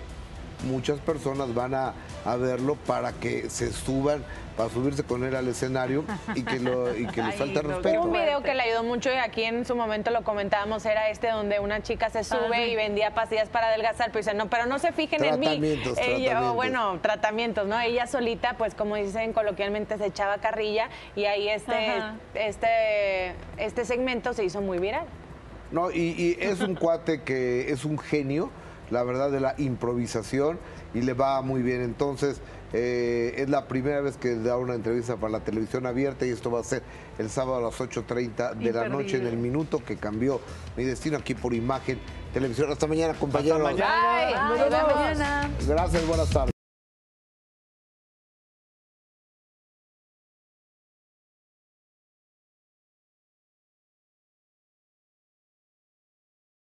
muchas personas van a, a verlo para que se suban, para subirse con él al escenario y que, lo, y que les falte respeto. Un video que le ayudó mucho y aquí en su momento lo comentábamos era este donde una chica se sube sí. y vendía pastillas para adelgazar, pero dice, no, pero no se fijen en mí. Tratamientos, Ella- o tratamientos. bueno, tratamientos, ¿no? Ella solita, pues como dicen coloquialmente, se echaba carrilla y ahí este, Ajá. este, este segmento se hizo muy viral. No, y, y es un cuate que es un genio, la verdad, de la improvisación y le va muy bien. Entonces, eh, es la primera vez que da una entrevista para la televisión abierta y esto va a ser el sábado a las 8.30 de la noche en el minuto que cambió mi destino aquí por imagen televisión. Hasta mañana, compañeros. Bye. Vemos mañana. Gracias, buenas tardes.